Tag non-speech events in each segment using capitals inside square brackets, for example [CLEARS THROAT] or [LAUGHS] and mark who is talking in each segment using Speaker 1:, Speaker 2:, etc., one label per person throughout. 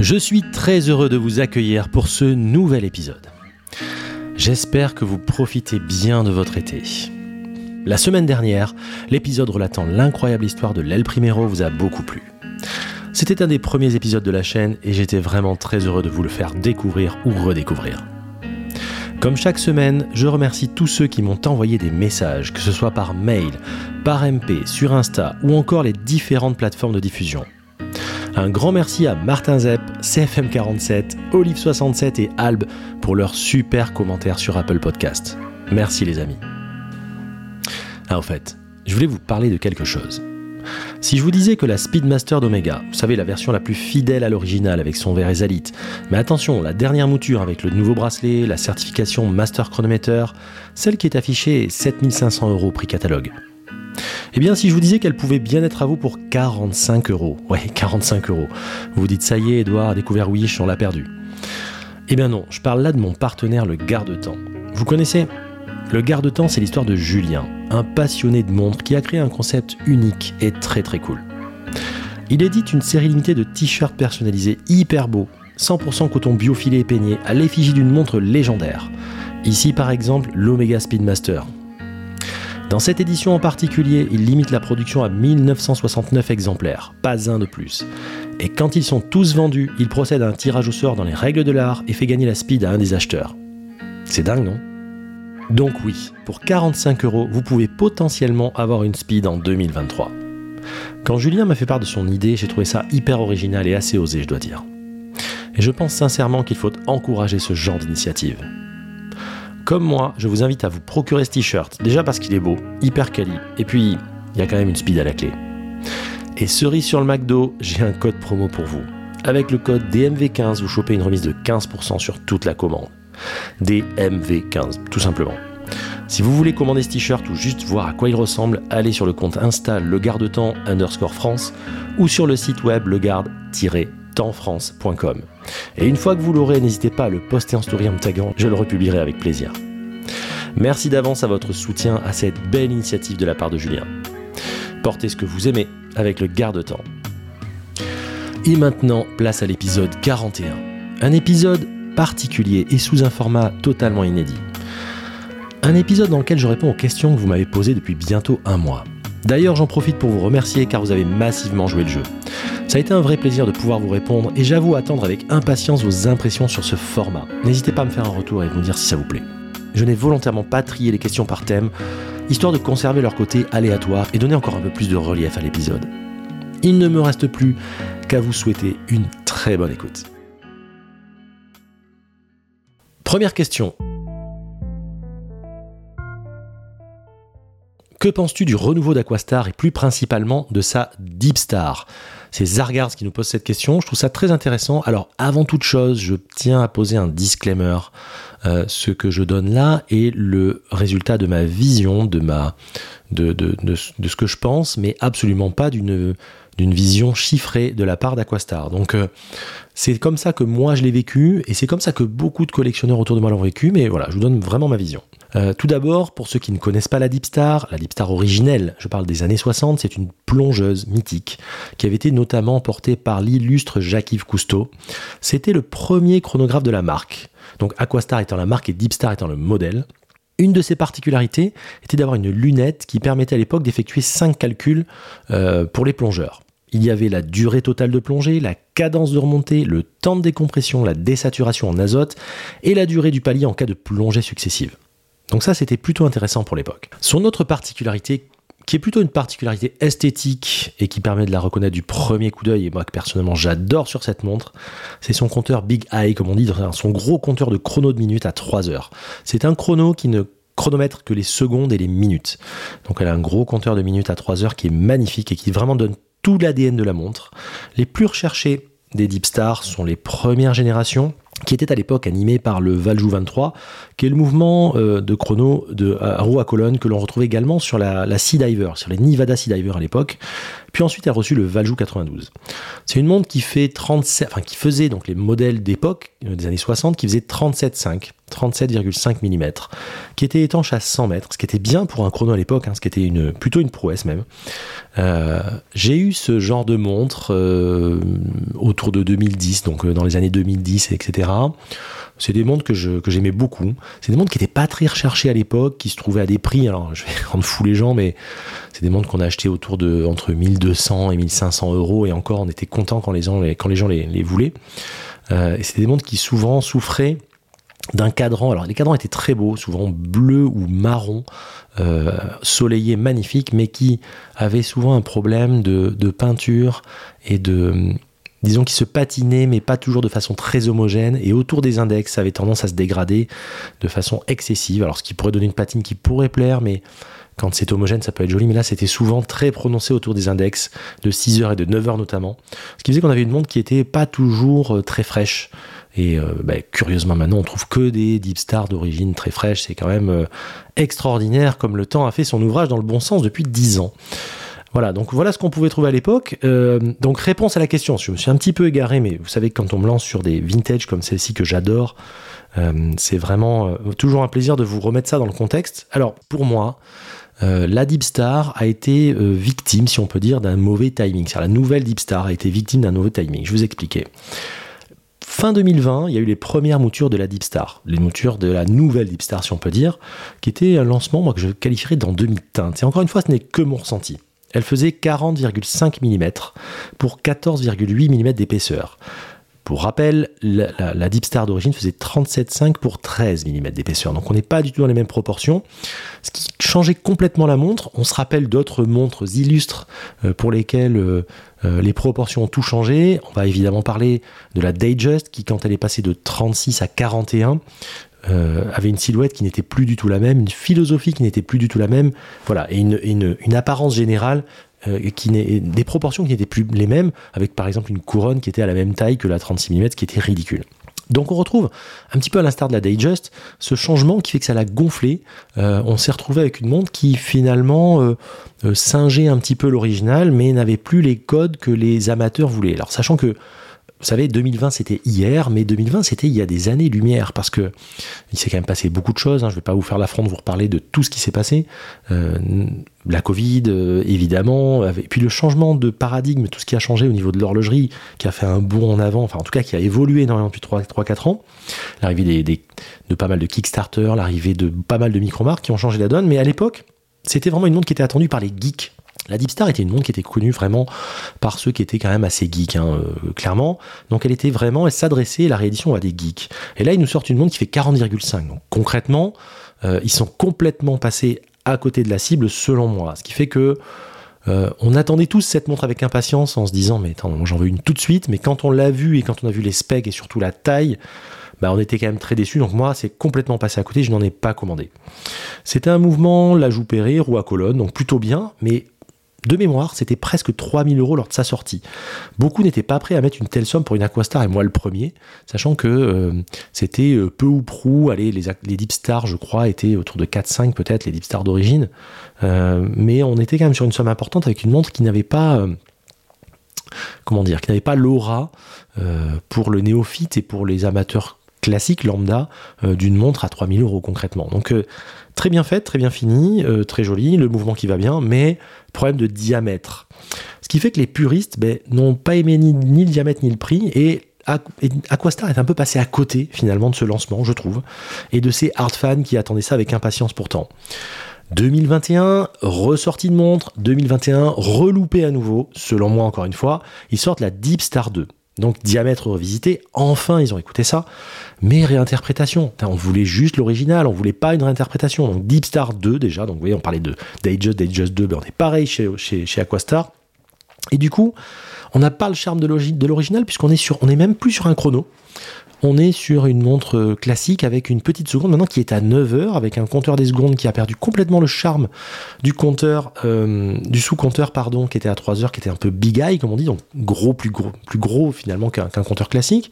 Speaker 1: Je suis très heureux de vous accueillir pour ce nouvel épisode. J'espère que vous profitez bien de votre été. La semaine dernière, l'épisode relatant l'incroyable histoire de l'El Primero vous a beaucoup plu. C'était un des premiers épisodes de la chaîne et j'étais vraiment très heureux de vous le faire découvrir ou redécouvrir. Comme chaque semaine, je remercie tous ceux qui m'ont envoyé des messages, que ce soit par mail, par MP, sur Insta ou encore les différentes plateformes de diffusion. Un grand merci à Martin Zepp, CFM47, Olive67 et Alb pour leurs super commentaires sur Apple Podcast. Merci les amis. Ah, au fait, je voulais vous parler de quelque chose. Si je vous disais que la Speedmaster d'Omega, vous savez la version la plus fidèle à l'original avec son verre Esalit, mais attention, la dernière mouture avec le nouveau bracelet, la certification Master Chronometer, celle qui est affichée est 7500 euros prix catalogue. Eh bien, si je vous disais qu'elle pouvait bien être à vous pour 45 euros, ouais, [LAUGHS] 45 euros, vous dites ça y est, Edouard a découvert Wish, on l'a perdu. Eh bien non, je parle là de mon partenaire, le garde-temps. Vous connaissez? Le garde-temps, c'est l'histoire de Julien, un passionné de montres qui a créé un concept unique et très très cool. Il édite une série limitée de t-shirts personnalisés hyper beaux, 100% coton biofilé et peigné à l'effigie d'une montre légendaire. Ici par exemple l'Omega Speedmaster, dans cette édition en particulier, il limite la production à 1969 exemplaires, pas un de plus. Et quand ils sont tous vendus, il procède à un tirage au sort dans les règles de l'art et fait gagner la speed à un des acheteurs. C'est dingue, non? Donc oui, pour 45 euros, vous pouvez potentiellement avoir une speed en 2023. Quand Julien m'a fait part de son idée, j'ai trouvé ça hyper original et assez osé, je dois dire. Et je pense sincèrement qu'il faut encourager ce genre d'initiative. Comme moi, je vous invite à vous procurer ce t-shirt, déjà parce qu'il est beau, hyper quali, et puis il y a quand même une speed à la clé. Et cerise sur le McDo, j'ai un code promo pour vous. Avec le code DMV15, vous chopez une remise de 15% sur toute la commande. DMV15, tout simplement. Si vous voulez commander ce t-shirt ou juste voir à quoi il ressemble, allez sur le compte Insta le temps underscore France ou sur le site web Et une fois que vous l'aurez, n'hésitez pas à le poster en story en me je le republierai avec plaisir. Merci d'avance à votre soutien à cette belle initiative de la part de Julien. Portez ce que vous aimez avec le garde-temps. Et maintenant, place à l'épisode 41. Un épisode particulier et sous un format totalement inédit. Un épisode dans lequel je réponds aux questions que vous m'avez posées depuis bientôt un mois. D'ailleurs, j'en profite pour vous remercier car vous avez massivement joué le jeu. Ça a été un vrai plaisir de pouvoir vous répondre et j'avoue attendre avec impatience vos impressions sur ce format. N'hésitez pas à me faire un retour et me dire si ça vous plaît. Je n'ai volontairement pas trié les questions par thème, histoire de conserver leur côté aléatoire et donner encore un peu plus de relief à l'épisode. Il ne me reste plus qu'à vous souhaiter une très bonne écoute. Première question. Que penses-tu du renouveau d'Aquastar et plus principalement de sa Deepstar c'est Zargars qui nous pose cette question. Je trouve ça très intéressant. Alors, avant toute chose, je tiens à poser un disclaimer. Euh, ce que je donne là est le résultat de ma vision, de, ma, de, de, de, ce que je pense, mais absolument pas d'une d'une vision chiffrée de la part d'Aquastar. Donc euh, c'est comme ça que moi je l'ai vécu et c'est comme ça que beaucoup de collectionneurs autour de moi l'ont vécu, mais voilà, je vous donne vraiment ma vision. Euh, tout d'abord, pour ceux qui ne connaissent pas la Deep Star, la Deep Star originelle, je parle des années 60, c'est une plongeuse mythique qui avait été notamment portée par l'illustre Jacques-Yves Cousteau. C'était le premier chronographe de la marque. Donc Aquastar étant la marque et Deep Star étant le modèle. Une de ses particularités était d'avoir une lunette qui permettait à l'époque d'effectuer 5 calculs euh, pour les plongeurs. Il y avait la durée totale de plongée, la cadence de remontée, le temps de décompression, la désaturation en azote et la durée du palier en cas de plongée successive. Donc ça, c'était plutôt intéressant pour l'époque. Son autre particularité, qui est plutôt une particularité esthétique et qui permet de la reconnaître du premier coup d'œil, et moi que personnellement j'adore sur cette montre, c'est son compteur Big Eye, comme on dit, son gros compteur de chrono de minutes à 3 heures. C'est un chrono qui ne chronomètre que les secondes et les minutes. Donc elle a un gros compteur de minutes à 3 heures qui est magnifique et qui vraiment donne tout l'ADN de la montre. Les plus recherchés des Deep Stars sont les premières générations qui était à l'époque animé par le Valjoux 23, qui est le mouvement euh, de chrono de roue à colonne que l'on retrouve également sur la, Sea Diver, sur les Nevada Sea Diver à l'époque. Puis ensuite, a reçu le Valjoux 92. C'est une montre qui fait 37, enfin qui faisait donc les modèles d'époque euh, des années 60, qui faisait 37,5, 37,5 mm, qui était étanche à 100 mètres, ce qui était bien pour un chrono à l'époque, hein, ce qui était plutôt une prouesse même. Euh, j'ai eu ce genre de montre euh, autour de 2010, donc dans les années 2010, etc. C'est des montres que, j'aimais beaucoup. C'est des montres qui n'étaient pas très recherchées à l'époque, qui se trouvaient à des prix, alors je vais [LAUGHS] rendre fou les gens, mais c'est des montres qu'on a achetées autour de entre 1200 et 1500 euros, et encore on était content quand les gens, les voulaient. Euh, et c'est des montres qui souvent souffraient d'un cadran. Alors les cadrans étaient très beaux, souvent bleu ou marron, euh, soleillé, magnifique, mais qui avaient souvent un problème de, peinture et de disons qui se patinaient, mais pas toujours de façon très homogène, et autour des index, ça avait tendance à se dégrader de façon excessive, alors ce qui pourrait donner une patine qui pourrait plaire, mais quand c'est homogène, ça peut être joli, mais là, c'était souvent très prononcé autour des index, de 6h et de 9h notamment, ce qui faisait qu'on avait une montre qui était pas toujours euh, très fraîche, et euh, bah, curieusement maintenant, on trouve que des Deep Stars d'origine très fraîche, c'est quand même euh, extraordinaire comme le temps a fait son ouvrage dans le bon sens depuis 10 ans. Voilà, donc voilà ce qu'on pouvait trouver à l'époque. Euh, donc réponse à la question, je me suis un petit peu égaré, mais vous savez que quand on me lance sur des vintage comme celle-ci que j'adore, c'est vraiment toujours un plaisir de vous remettre ça dans le contexte. Alors pour moi, la Deep Star a été victime, si on peut dire, d'un mauvais timing. C'est-à-dire la nouvelle Deep Star a été victime d'un mauvais timing. Je vous expliquer. Fin 2020, il y a eu les premières moutures de la Deep Star, les moutures de la nouvelle Deep Star, si on peut dire, qui était un lancement moi, que je qualifierais dans demi-teinte. Et encore une fois, ce n'est que mon ressenti. Elle faisait 40,5 mm pour 14,8 mm d'épaisseur. Pour rappel, la, la, Deep Star d'origine faisait 37,5 pour 13 mm d'épaisseur. Donc on n'est pas du tout dans les mêmes proportions. Ce qui changeait complètement la montre. On se rappelle d'autres montres illustres euh, pour lesquelles euh, les proportions ont tout changé. On va évidemment parler de la Datejust qui, quand elle est passée de 36 à 41, euh, avait une silhouette qui n'était plus du tout la même, une philosophie qui n'était plus du tout la même, voilà, et une, une, une apparence générale euh, qui des proportions qui n'étaient plus les mêmes, avec par exemple une couronne qui était à la même taille que la 36 mm, qui était ridicule. Donc on retrouve un petit peu à l'instar de la Datejust ce changement qui fait que ça l'a gonflé. Euh, on s'est retrouvé avec une montre qui finalement euh, euh, singeait un petit peu l'original, mais n'avait plus les codes que les amateurs voulaient. Alors sachant que vous savez, 2020 c'était hier, mais 2020 c'était il y a des années-lumière, parce que il s'est quand même passé beaucoup de choses. Hein. je ne vais pas vous faire l'affront de vous reparler de tout ce qui s'est passé. Euh, la Covid, euh, évidemment, et puis le changement de paradigme, tout ce qui a changé au niveau de l'horlogerie, qui a fait un bond en avant, enfin en tout cas qui a évolué énormément depuis 3-4 ans. L'arrivée de pas mal de Kickstarter, l'arrivée de pas mal de micro-marques qui ont changé la donne, mais à l'époque, c'était vraiment une montre qui était attendue par les geeks. La Deep Star était une montre qui était connue vraiment par ceux qui étaient quand même assez geeks, hein, euh, clairement. Donc elle était vraiment, elle s'adressait, la réédition à des geeks. Et là, ils nous sortent une montre qui fait 40,5. Donc concrètement, euh, ils sont complètement passés à côté de la cible, selon moi. Ce qui fait que euh, on attendait tous cette montre avec impatience en se disant mais attends, j'en veux une tout de suite. Mais quand on l'a vue et quand on a vu les specs et surtout la taille, bah, on était quand même très déçus. Donc moi, c'est complètement passé à côté. Je n'en ai pas commandé. C'était un mouvement, la joue roue à colonne, donc plutôt bien, mais de mémoire, c'était presque 3000 euros lors de sa sortie. Beaucoup n'étaient pas prêts à mettre une telle somme pour une Aquastar, et moi le premier, sachant que euh, c'était euh, peu ou prou, allez, les, les Deep Stars, je crois, étaient autour de 4-5 peut-être, les Deep Stars d'origine, euh, mais on était quand même sur une somme importante avec une montre qui n'avait pas... comment dire, qui n'avait pas l'aura pour le néophyte et pour les amateurs classiques lambda d'une montre à 3000 euros concrètement. Donc très bien faite, très bien finie, très jolie, le mouvement qui va bien, mais problème de diamètre. Ce qui fait que les puristes ben, n'ont pas aimé ni, le diamètre ni le prix et Aquastar est un peu passé à côté finalement de ce lancement, je trouve, et de ces hard fans qui attendaient ça avec impatience pourtant. 2021, ressortie de montre, 2021, reloupé à nouveau, selon moi encore une fois, ils sortent la Deep Star 2. Donc diamètre revisité, enfin ils ont écouté ça, mais réinterprétation. On voulait juste l'original, on voulait pas une réinterprétation. Donc Deep Star 2 déjà, donc vous voyez on parlait de Datejust, Datejust 2, ben on est pareil chez, chez, chez Aquastar. Et du coup, on n'a pas le charme de l'original puisqu'on est sur, on est même plus sur un chrono. On est sur une montre euh, classique avec une petite seconde maintenant qui est à 9 heures avec un compteur des secondes qui a perdu complètement le charme du compteur, euh, du sous-compteur pardon, qui était à 3 heures, qui était un peu big eye comme on dit, donc gros, plus gros, plus gros finalement qu'un compteur classique.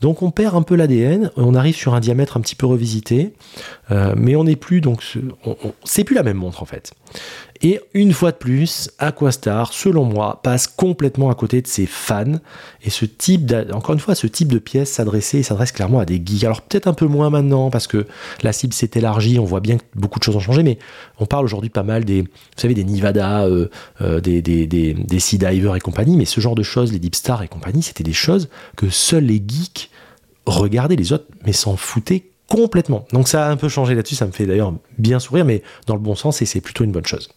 Speaker 1: Donc on perd un peu l'ADN, on arrive sur un diamètre un petit peu revisité, euh, mais on n'est plus donc c'est plus la même montre en fait. Et une fois de plus, Aquastar, selon moi, passe complètement à côté de ses fans. Et ce type, encore une fois, ce type de pièce s'adressait, s'adresse clairement à des geeks. Alors peut-être un peu moins maintenant parce que la cible s'est élargie, on voit bien que beaucoup de choses ont changé, mais on parle aujourd'hui pas mal des, vous savez, des Nivada, euh, euh, des, des, des, des Sea Diver et compagnie, mais ce genre de choses, les Deep Star et compagnie, c'était des choses que seuls les geeks regardaient, les autres, mais s'en foutaient complètement. Donc ça a un peu changé là-dessus, ça me fait d'ailleurs bien sourire, mais dans le bon sens, et c'est plutôt une bonne chose.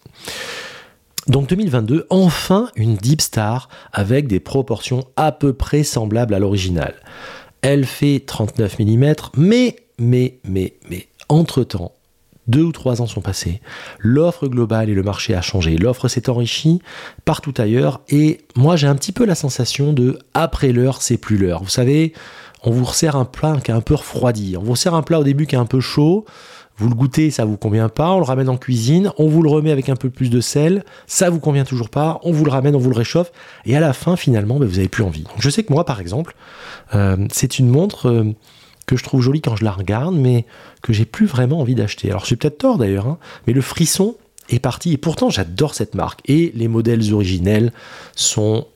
Speaker 1: Donc 2022, enfin une Deep Star avec des proportions à peu près semblables à l'original. Elle fait 39 mm, mais, mais, mais, mais, entre-temps, deux ou trois ans sont passés, l'offre globale et le marché a changé, l'offre s'est enrichie partout ailleurs, et moi j'ai un petit peu la sensation de après l'heure, c'est plus l'heure. Vous savez, on vous resserre un plat qui est un peu refroidi, on vous sert un plat au début qui est un peu chaud, vous le goûtez, ça vous convient pas, on le ramène en cuisine, on vous le remet avec un peu plus de sel, ça vous convient toujours pas, on vous le ramène, on vous le réchauffe, et à la fin, finalement, ben, vous avez plus envie. Je sais que moi, par exemple, euh, c'est une montre euh, que je trouve jolie quand je la regarde, mais que j'ai plus vraiment envie d'acheter. Alors, j'ai peut-être tort d'ailleurs, hein, mais le frisson est parti, et pourtant, j'adore cette marque, et les modèles originels sont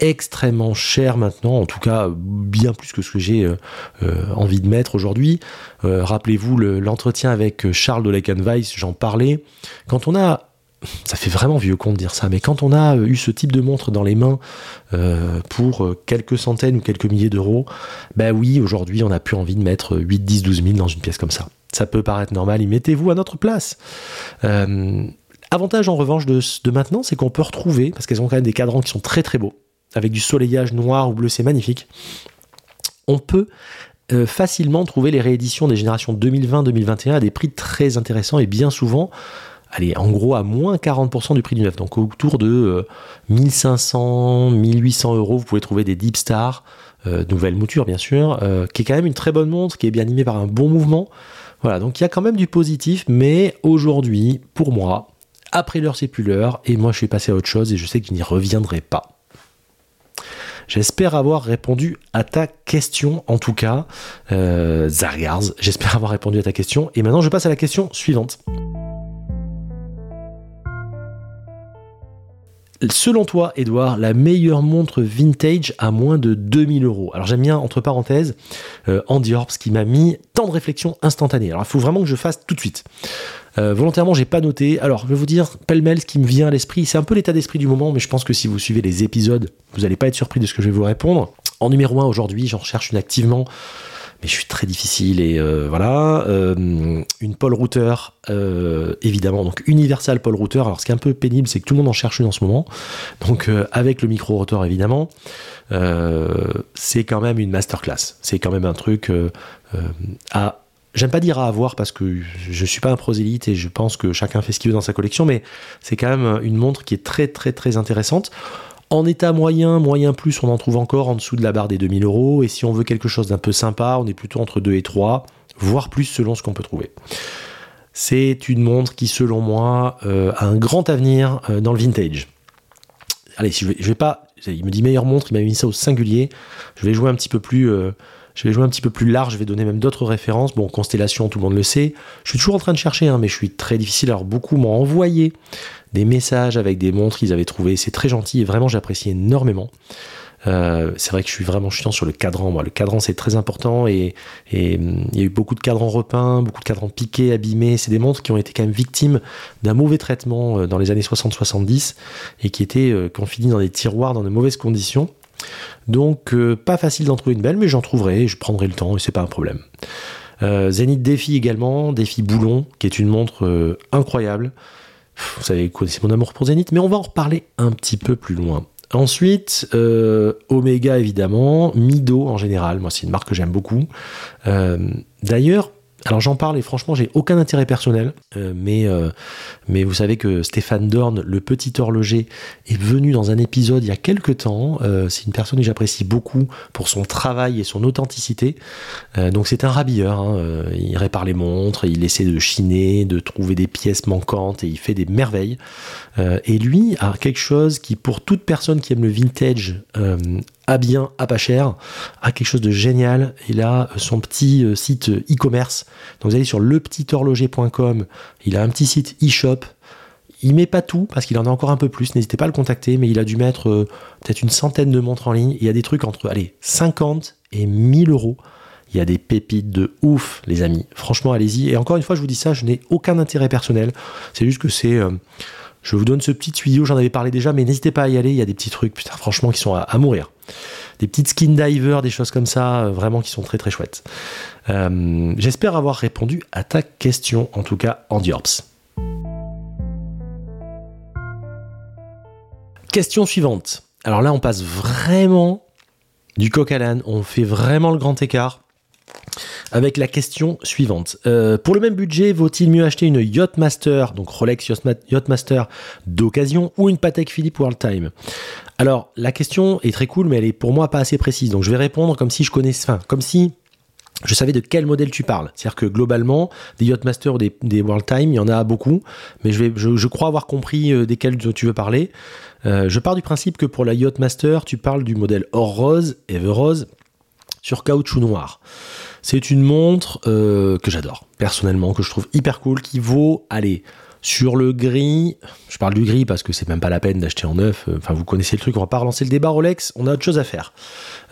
Speaker 1: extrêmement cher maintenant, en tout cas bien plus que ce que j'ai euh, euh, envie de mettre aujourd'hui. Euh, rappelez-vous l'entretien avec Charles de Weiss, j'en parlais. Quand on a ça fait vraiment vieux con de dire ça, mais quand on a eu ce type de montre dans les mains pour quelques centaines ou quelques milliers d'euros, ben oui, aujourd'hui, on n'a plus envie de mettre 8, 10, 12 000 dans une pièce comme ça. Ça peut paraître normal, y mettez-vous à notre place. avantage en revanche de, de maintenant, c'est qu'on peut retrouver, parce qu'elles ont quand même des cadrans qui sont très très beaux, avec du soleillage noir ou bleu, c'est magnifique. On peut euh, facilement trouver les rééditions des générations 2020-2021 à des prix très intéressants et bien souvent, allez, en gros à moins 40% du prix du neuf. Donc autour de 1500, euh, 1800 euros, vous pouvez trouver des Deep Star, euh, nouvelle mouture bien sûr, qui est quand même une très bonne montre, qui est bien animée par un bon mouvement. Voilà, donc il y a quand même du positif, mais aujourd'hui, pour moi, après l'heure, c'est plus l'heure, et moi je suis passé à autre chose et je sais que je n'y reviendrai pas. J'espère avoir répondu à ta question, en tout cas, euh. J'espère avoir répondu à ta question. Et maintenant, je passe à la question suivante. Selon toi, Edouard, la meilleure montre vintage à moins de 2000 euros? Alors j'aime bien, entre parenthèses, euh, Andy Orbs qui m'a mis tant de réflexion instantanée. Alors il faut vraiment que je fasse tout de suite. Euh, volontairement, j'ai pas noté. Alors, je vais vous dire pêle-mêle ce qui me vient à l'esprit. C'est un peu l'état d'esprit du moment, mais je pense que si vous suivez les épisodes, vous n'allez pas être surpris de ce que je vais vous répondre. En numéro 1 aujourd'hui, j'en recherche une activement, mais je suis très difficile et euh, voilà. Euh, une Paul Router, évidemment, donc Universal Paul Router. Alors, ce qui est un peu pénible, c'est que tout le monde en cherche une en ce moment. Donc, avec le micro rotor, évidemment. c'est quand même une masterclass. C'est quand même un truc à J'aime pas dire à avoir parce que je suis pas un prosélyte et je pense que chacun fait ce qu'il veut dans sa collection, mais c'est quand même une montre qui est très très très intéressante. En état moyen, moyen plus, on en trouve encore en dessous de la barre des 2000 euros. Et si on veut quelque chose d'un peu sympa, on est plutôt entre 2 et 3, voire plus selon ce qu'on peut trouver. C'est une montre qui, selon moi, euh, a un grand avenir euh, dans le vintage. Allez, je vais, vais pas. Il me dit meilleure montre, il m'a mis ça au singulier. Je vais jouer un petit peu plus. Euh, je vais jouer un petit peu plus large, je vais donner même d'autres références. Bon, Constellation, tout le monde le sait. Je suis toujours en train de chercher, hein, mais je suis très difficile. Alors, beaucoup m'ont envoyé des messages avec des montres qu'ils avaient trouvées. C'est très gentil et vraiment, j'apprécie énormément. Euh, c'est vrai que je suis vraiment chiant sur le cadran. Moi, le cadran c'est très important et, hum, il y a eu beaucoup de cadrans repeints, beaucoup de cadrans piqués, abîmés. C'est des montres qui ont été quand même victimes d'un mauvais traitement euh, dans les années 60-70 et qui étaient euh, confinées dans des tiroirs dans de mauvaises conditions. Donc euh, pas facile d'en trouver une belle, mais j'en trouverai, je prendrai le temps et c'est pas un problème. Euh, Zenith Défi également, Défi Boulon, qui est une montre euh, incroyable. Vous savez, c'est mon amour pour Zenith, mais on va en reparler un petit peu plus loin. Ensuite, Omega évidemment, Mido en général, moi c'est une marque que j'aime beaucoup. D'ailleurs, alors j'en parle et franchement j'ai aucun intérêt personnel, euh, mais, euh, mais vous savez que Stéphane Dorn, le petit horloger, est venu dans un épisode il y a quelques temps. c'est une personne que j'apprécie beaucoup pour son travail et son authenticité. donc c'est un rabilleur, hein, il répare les montres, il essaie de chiner, de trouver des pièces manquantes et il fait des merveilles. et lui a quelque chose qui pour toute personne qui aime le vintage bien, à pas cher, à quelque chose de génial. Il a son petit euh, site euh, e-commerce. Donc vous allez sur lepetithorloger.com. Il a un petit site e-shop. Il met pas tout parce qu'il en a encore un peu plus. N'hésitez pas à le contacter, mais il a dû mettre euh, peut-être une centaine de montres en ligne. Il y a des trucs entre allez 50 et 1000 euros. Il y a des pépites de ouf, les amis. Franchement, allez-y. Et encore une fois, je vous dis ça, je n'ai aucun intérêt personnel. C'est juste que c'est je vous donne ce petit tuyau, j'en avais parlé déjà, mais n'hésitez pas à y aller, il y a des petits trucs, putain, franchement, qui sont à, mourir. Des petites skin divers, des choses comme ça, euh, vraiment qui sont très très chouettes. Euh, j'espère avoir répondu à ta question, en tout cas en Diorps. Question suivante. Alors là, on passe vraiment du coq à l'âne, on fait vraiment le grand écart avec la question suivante. Euh, pour le même budget, vaut-il mieux acheter une Yachtmaster, donc Rolex Yachtmaster d'occasion, ou une Patek Philippe World Time? Alors, la question est très cool, mais elle est pour moi pas assez précise. Donc, je vais répondre comme si je connaissais, enfin, comme si je savais de quel modèle tu parles. C'est-à-dire que globalement, des Yachtmaster ou des, World Time, il y en a beaucoup, mais je, crois avoir compris euh, desquels tu veux parler. Euh, je pars du principe que pour la Yachtmaster, tu parles du modèle or rose, ever rose, sur caoutchouc noir. C'est une montre euh, que j'adore, personnellement, que je trouve hyper cool, qui vaut, allez, sur le gris, je parle du gris parce que c'est même pas la peine d'acheter en neuf, euh, enfin vous connaissez le truc, on va pas relancer le débat Rolex, on a autre chose à faire.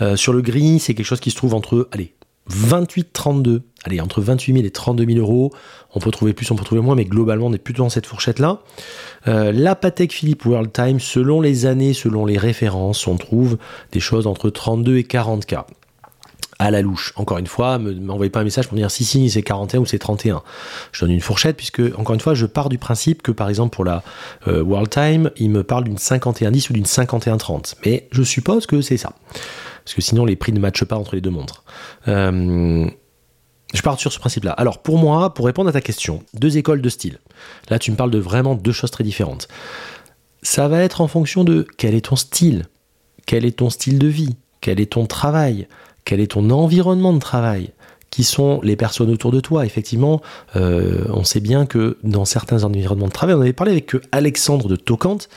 Speaker 1: Euh, sur le gris, c'est quelque chose qui se trouve entre, allez, 28, 32, allez, entre 28 000 et 32 000 euros. On peut trouver plus, on peut trouver moins, mais globalement, on est plutôt dans cette fourchette-là. la Patek Philippe World Time, selon les années, selon les références, on trouve des choses entre 32 et 40K à la louche. Encore une fois, ne m'envoyez pas un message pour dire si, si, c'est 41 ou c'est 31. Je donne une fourchette puisque, encore une fois, je pars du principe que, par exemple, pour la euh, World Time, il me parle d'une 51-10 ou d'une 51-30. Mais je suppose que c'est ça. Parce que sinon, les prix ne matchent pas entre les deux montres. Euh, je pars sur ce principe-là. Alors, pour moi, pour répondre à ta question, deux écoles de style. Là, tu me parles de vraiment deux choses très différentes. Ça va être en fonction de quel est ton style, quel est ton style de vie, quel est ton travail, quel est ton environnement de travail? Qui sont les personnes autour de toi? Effectivement, euh, on sait bien que dans certains environnements de travail, on avait parlé avec Alexandre de Tocante,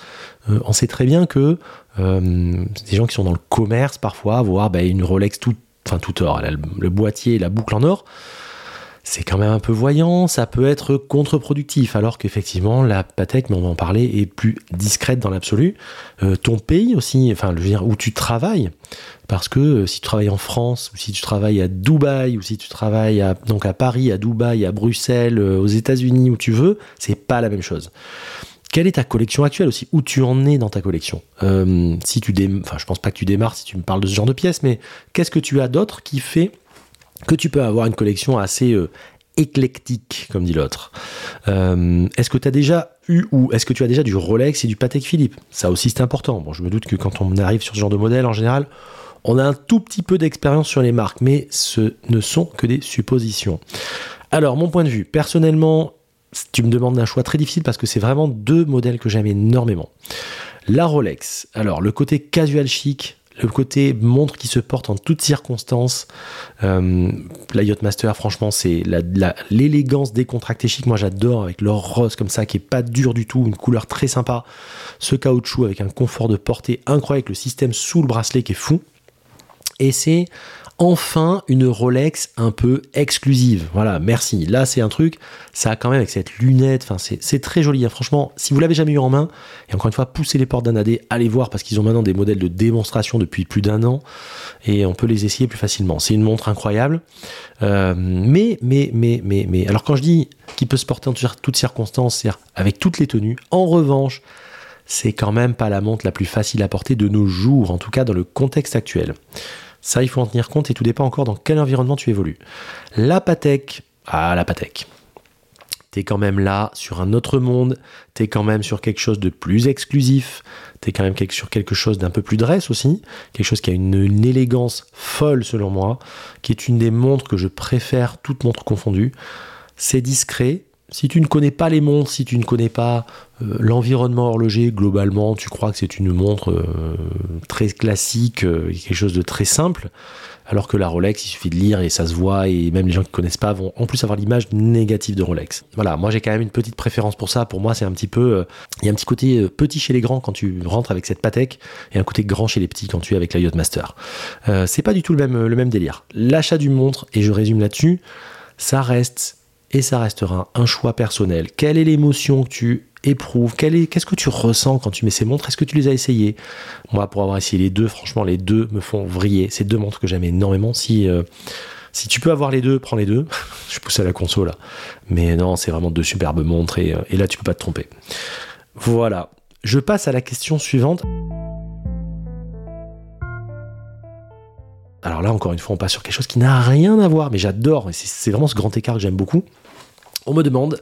Speaker 1: euh, on sait très bien que euh, des gens qui sont dans le commerce parfois, voir bah, une Rolex tout, enfin tout or, le boîtier et la boucle en or, c'est quand même un peu voyant, ça peut être contre-productif, alors qu'effectivement la Patek, mais on va en parler, est plus discrète dans l'absolu. Euh, ton pays aussi, enfin, je veux dire, où tu travailles, parce que euh, si tu travailles en France, ou si tu travailles à Dubaï, ou si tu travailles à, donc à Paris, à Dubaï, à Bruxelles, euh, aux États-Unis, où tu veux, c'est pas la même chose. Quelle est ta collection actuelle aussi? Où tu en es dans ta collection? Si tu enfin, je pense pas que tu démarres si tu me parles de ce genre de pièces, mais qu'est-ce que tu as d'autre qui fait que tu peux avoir une collection assez euh, éclectique, comme dit l'autre. Euh, est-ce que tu as déjà eu ou est-ce que tu as déjà du Rolex et du Patek Philippe? Ça aussi c'est important. Bon, je me doute que quand on arrive sur ce genre de modèle, en général, on a un tout petit peu d'expérience sur les marques, mais ce ne sont que des suppositions. Alors, mon point de vue, personnellement, tu me demandes un choix très difficile parce que c'est vraiment deux modèles que j'aime énormément. La Rolex, alors le côté casual chic, le côté montre qui se porte en toutes circonstances. Euh, la Yachtmaster, franchement, c'est l'élégance décontractée chic. Moi, j'adore avec l'or rose comme ça, qui est pas dur du tout, une couleur très sympa. Ce caoutchouc avec un confort de portée incroyable, avec le système sous le bracelet qui est fou. Et c'est enfin une Rolex un peu exclusive. Voilà, merci. Là, c'est un truc, ça a quand même avec cette lunette, enfin, c'est très joli. Hein. Franchement, si vous l'avez jamais eu en main, et encore une fois, poussez les portes d'un AD, allez voir parce qu'ils ont maintenant des modèles de démonstration depuis plus d'un an et on peut les essayer plus facilement. C'est une montre incroyable. Euh, mais, mais, mais, mais, mais, alors quand je dis qu'il peut se porter en toutes circonstances, c'est avec toutes les tenues, en revanche, c'est quand même pas la montre la plus facile à porter de nos jours, en tout cas dans le contexte actuel. Ça, il faut en tenir compte et tout dépend encore dans quel environnement tu évolues. La Patek, ah la Patek. T'es quand même là sur un autre monde, t'es quand même sur quelque chose de plus exclusif, t'es quand même sur quelque chose d'un peu plus dresse aussi, quelque chose qui a une, une, élégance folle selon moi, qui est une des montres que je préfère, toutes montres confondues. C'est discret, si tu ne connais pas les montres, si tu ne connais pas euh, l'environnement horloger, globalement, tu crois que c'est une montre euh, très classique, euh, quelque chose de très simple, alors que la Rolex, il suffit de lire et ça se voit, et même les gens qui ne connaissent pas vont en plus avoir l'image négative de Rolex. Voilà, moi j'ai quand même une petite préférence pour ça. Pour moi, c'est un petit peu. Il y a un petit côté petit chez les grands quand tu rentres avec cette Patek, et un côté grand chez les petits quand tu es avec la Yacht Master. c'est pas du tout le même, le même délire. L'achat d'une montre, et je résume là-dessus, ça reste et ça restera un choix personnel. Quelle est l'émotion que tu éprouves? Qu'est-ce que tu ressens quand tu mets ces montres? Est-ce que tu les as essayées? Moi, pour avoir essayé les deux, franchement, les deux me font vriller. Ces deux montres que j'aime énormément. Si, euh, si tu peux avoir les deux, prends les deux. [LAUGHS] Je pousse à la console là. Mais non, c'est vraiment deux superbes montres et, euh, et là, tu peux pas te tromper. Voilà. Je passe à la question suivante. Alors là, encore une fois, on passe sur quelque chose qui n'a rien à voir, mais j'adore, c'est vraiment ce grand écart que j'aime beaucoup. On me demande,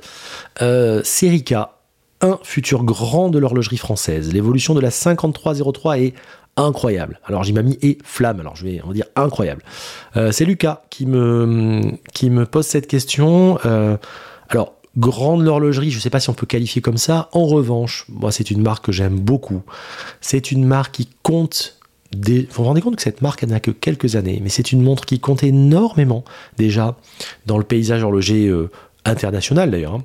Speaker 1: euh, Serica, un futur grand de l'horlogerie française. L'évolution de la 5303 est incroyable. Alors j'ai mis et flamme, alors je vais dire incroyable. Euh, c'est Lucas qui me, pose cette question. Euh, alors, grande l'horlogerie, je ne sais pas si on peut qualifier comme ça. En revanche, moi c'est une marque que j'aime beaucoup. C'est une marque qui compte vous vous rendez compte que cette marque n'a que quelques années, mais c'est une montre qui compte énormément déjà dans le paysage horloger international d'ailleurs, hein,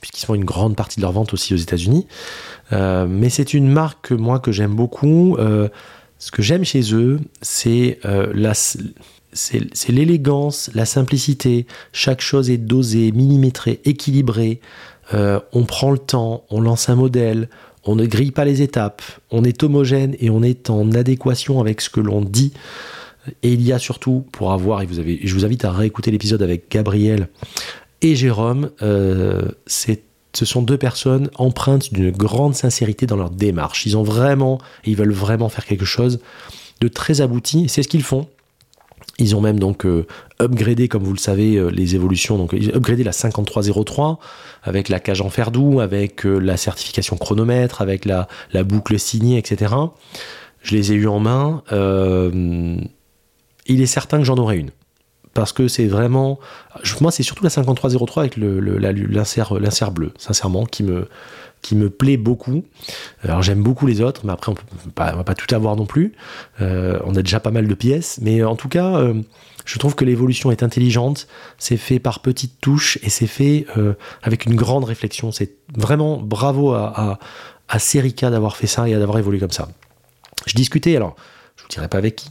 Speaker 1: puisqu'ils font une grande partie de leur vente aussi aux États-Unis. Euh, mais c'est une marque moi que j'aime beaucoup. Euh, ce que j'aime chez eux, c'est c'est l'élégance, la simplicité. Chaque chose est dosée, millimétrée, équilibrée. on prend le temps, on lance un modèle, on ne grille pas les étapes, on est homogène et on est en adéquation avec ce que l'on dit. Et il y a surtout, pour avoir, et vous avez, je vous invite à réécouter l'épisode avec Gabriel et Jérôme, euh, ce sont deux personnes empreintes d'une grande sincérité dans leur démarche. Ils ont vraiment, ils veulent vraiment faire quelque chose de très abouti. C'est ce qu'ils font. Ils ont même donc euh, upgradé, comme vous le savez, euh, les évolutions. Donc, ils ont upgradé la 5303 avec la cage en fer doux, avec la certification chronomètre, avec la, boucle signée, etc. Je les ai eu en main. il est certain que j'en aurai une. Parce que c'est vraiment. moi, c'est surtout la 5303 avec l'insert bleu, sincèrement, qui me, qui me plaît beaucoup. Alors j'aime beaucoup les autres, mais après on ne va pas tout avoir non plus. Euh, on a déjà pas mal de pièces, mais en tout cas, euh, je trouve que l'évolution est intelligente. C'est fait par petites touches et c'est fait euh, avec une grande réflexion. C'est vraiment bravo à, à, Serica d'avoir fait ça et d'avoir évolué comme ça. Je discutais alors, je vous dirai pas avec qui.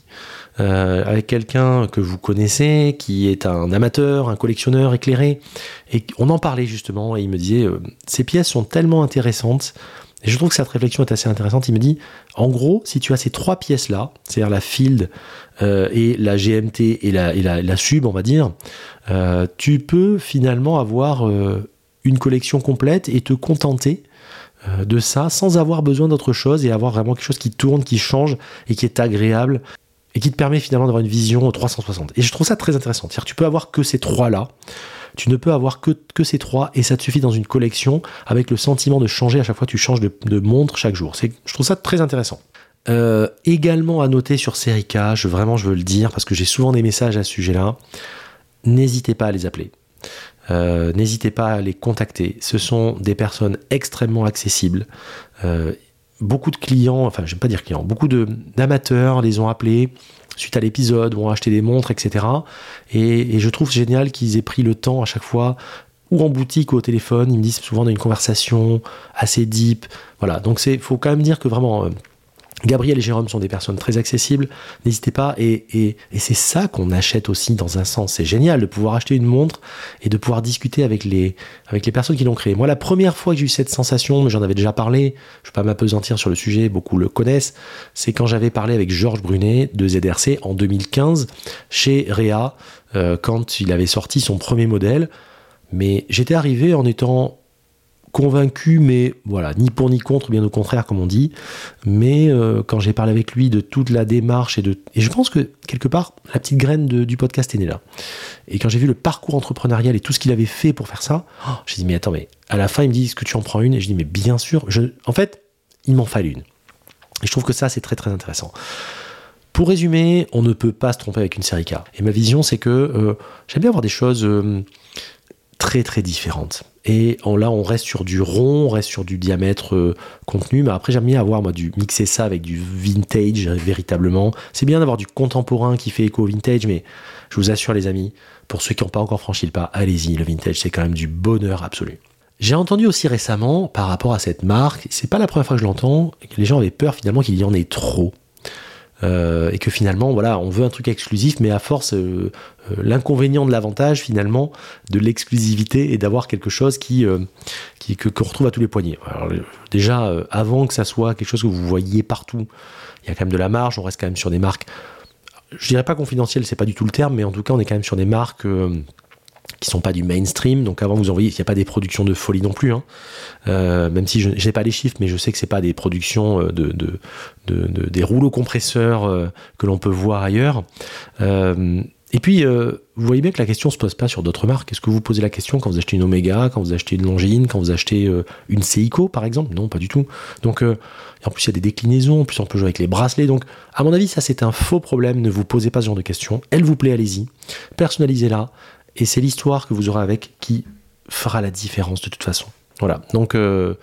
Speaker 1: Euh, avec quelqu'un que vous connaissez, qui est un amateur, un collectionneur éclairé, et on en parlait justement, et il me disait, euh, ces pièces sont tellement intéressantes, et je trouve que cette réflexion est assez intéressante, il me dit, en gros, si tu as ces trois pièces-là, c'est-à-dire la Field euh, et la GMT et la, et la, Sub, on va dire, tu peux finalement avoir une collection complète et te contenter de ça sans avoir besoin d'autre chose et avoir vraiment quelque chose qui tourne, qui change et qui est agréable et qui te permet finalement d'avoir une vision 360. Et je trouve ça très intéressant. Tu peux avoir que ces trois-là, tu ne peux avoir que, ces trois, et ça te suffit dans une collection avec le sentiment de changer à chaque fois tu changes de, montre chaque jour. Je trouve ça très intéressant. Euh, également à noter sur Serica, je, vraiment je veux le dire parce que j'ai souvent des messages à ce sujet-là, n'hésitez pas à les appeler. Euh, n'hésitez pas à les contacter. Ce sont des personnes extrêmement accessibles. Euh, beaucoup de clients, enfin j'aime pas dire clients, beaucoup d'amateurs les ont appelés suite à l'épisode, ont acheté des montres, etc. Et, je trouve génial qu'ils aient pris le temps à chaque fois, ou en boutique ou au téléphone, ils me disent souvent dans une conversation assez deep. Voilà, donc il faut quand même dire que vraiment... Gabriel et Jérôme sont des personnes très accessibles, n'hésitez pas, et, c'est ça qu'on achète aussi dans un sens. C'est génial de pouvoir acheter une montre et de pouvoir discuter avec les, avec les personnes qui l'ont créée. Moi, la première fois que j'ai eu cette sensation, mais j'en avais déjà parlé, je ne vais pas m'apesantir sur le sujet, beaucoup le connaissent, c'est quand j'avais parlé avec Georges Brunet de ZRC en 2015 chez Réa, euh, quand il avait sorti son premier modèle. Mais j'étais arrivé en étant convaincu, mais voilà, ni pour ni contre, bien au contraire, comme on dit. Mais euh, quand j'ai parlé avec lui de toute la démarche et de. Et je pense que quelque part, la petite graine du podcast est née là. Et quand j'ai vu le parcours entrepreneurial et tout ce qu'il avait fait pour faire ça, oh, j'ai dit, mais attends, mais à la fin, il me dit, est-ce que tu en prends une? Et je dis, mais bien sûr. Je... En fait, il m'en fallait une. Et je trouve que ça, c'est très très intéressant. Pour résumer, on ne peut pas se tromper avec une série K. Et ma vision, c'est que euh, j'aime bien avoir des choses euh, très très différentes. Et là, on reste sur du rond, on reste sur du diamètre euh, contenu. Mais après, j'aime bien avoir, moi, du mixer ça avec du vintage, véritablement. C'est bien d'avoir du contemporain qui fait écho au vintage, mais je vous assure, les amis, pour ceux qui n'ont pas encore franchi le pas, allez-y, le vintage, c'est quand même du bonheur absolu. J'ai entendu aussi récemment, par rapport à cette marque, c'est pas la première fois que je l'entends, que les gens avaient peur finalement qu'il y en ait trop. Euh, et que finalement, voilà, on veut un truc exclusif, mais à force, euh, euh, l'inconvénient de l'avantage finalement de l'exclusivité et d'avoir quelque chose qui, que qu'on retrouve à tous les poignets. Alors, déjà, avant que ça soit quelque chose que vous voyez partout, il y a quand même de la marge. On reste quand même sur des marques. Je dirais pas confidentielles, c'est pas du tout le terme, mais en tout cas, on est quand même sur des marques qui sont pas du mainstream. Donc avant, vous envoyez, il n'y a pas des productions de folie non plus. Hein. Euh, même si je n'ai pas les chiffres, mais je sais que c'est pas des productions euh, de, de, de, des rouleaux compresseurs euh, que l'on peut voir ailleurs. et puis, vous voyez bien que la question se pose pas sur d'autres marques. Est-ce que vous posez la question quand vous achetez une Omega, quand vous achetez une Longines, quand vous achetez une Seiko, par exemple? Non, pas du tout. Donc, en plus, il y a des déclinaisons. En plus, on peut jouer avec les bracelets. Donc, à mon avis, ça, c'est un faux problème. Ne vous posez pas ce genre de questions. Elle vous plaît, allez-y. Personnalisez-la. Et c'est l'histoire que vous aurez avec qui fera la différence de toute façon. Voilà. Donc, euh,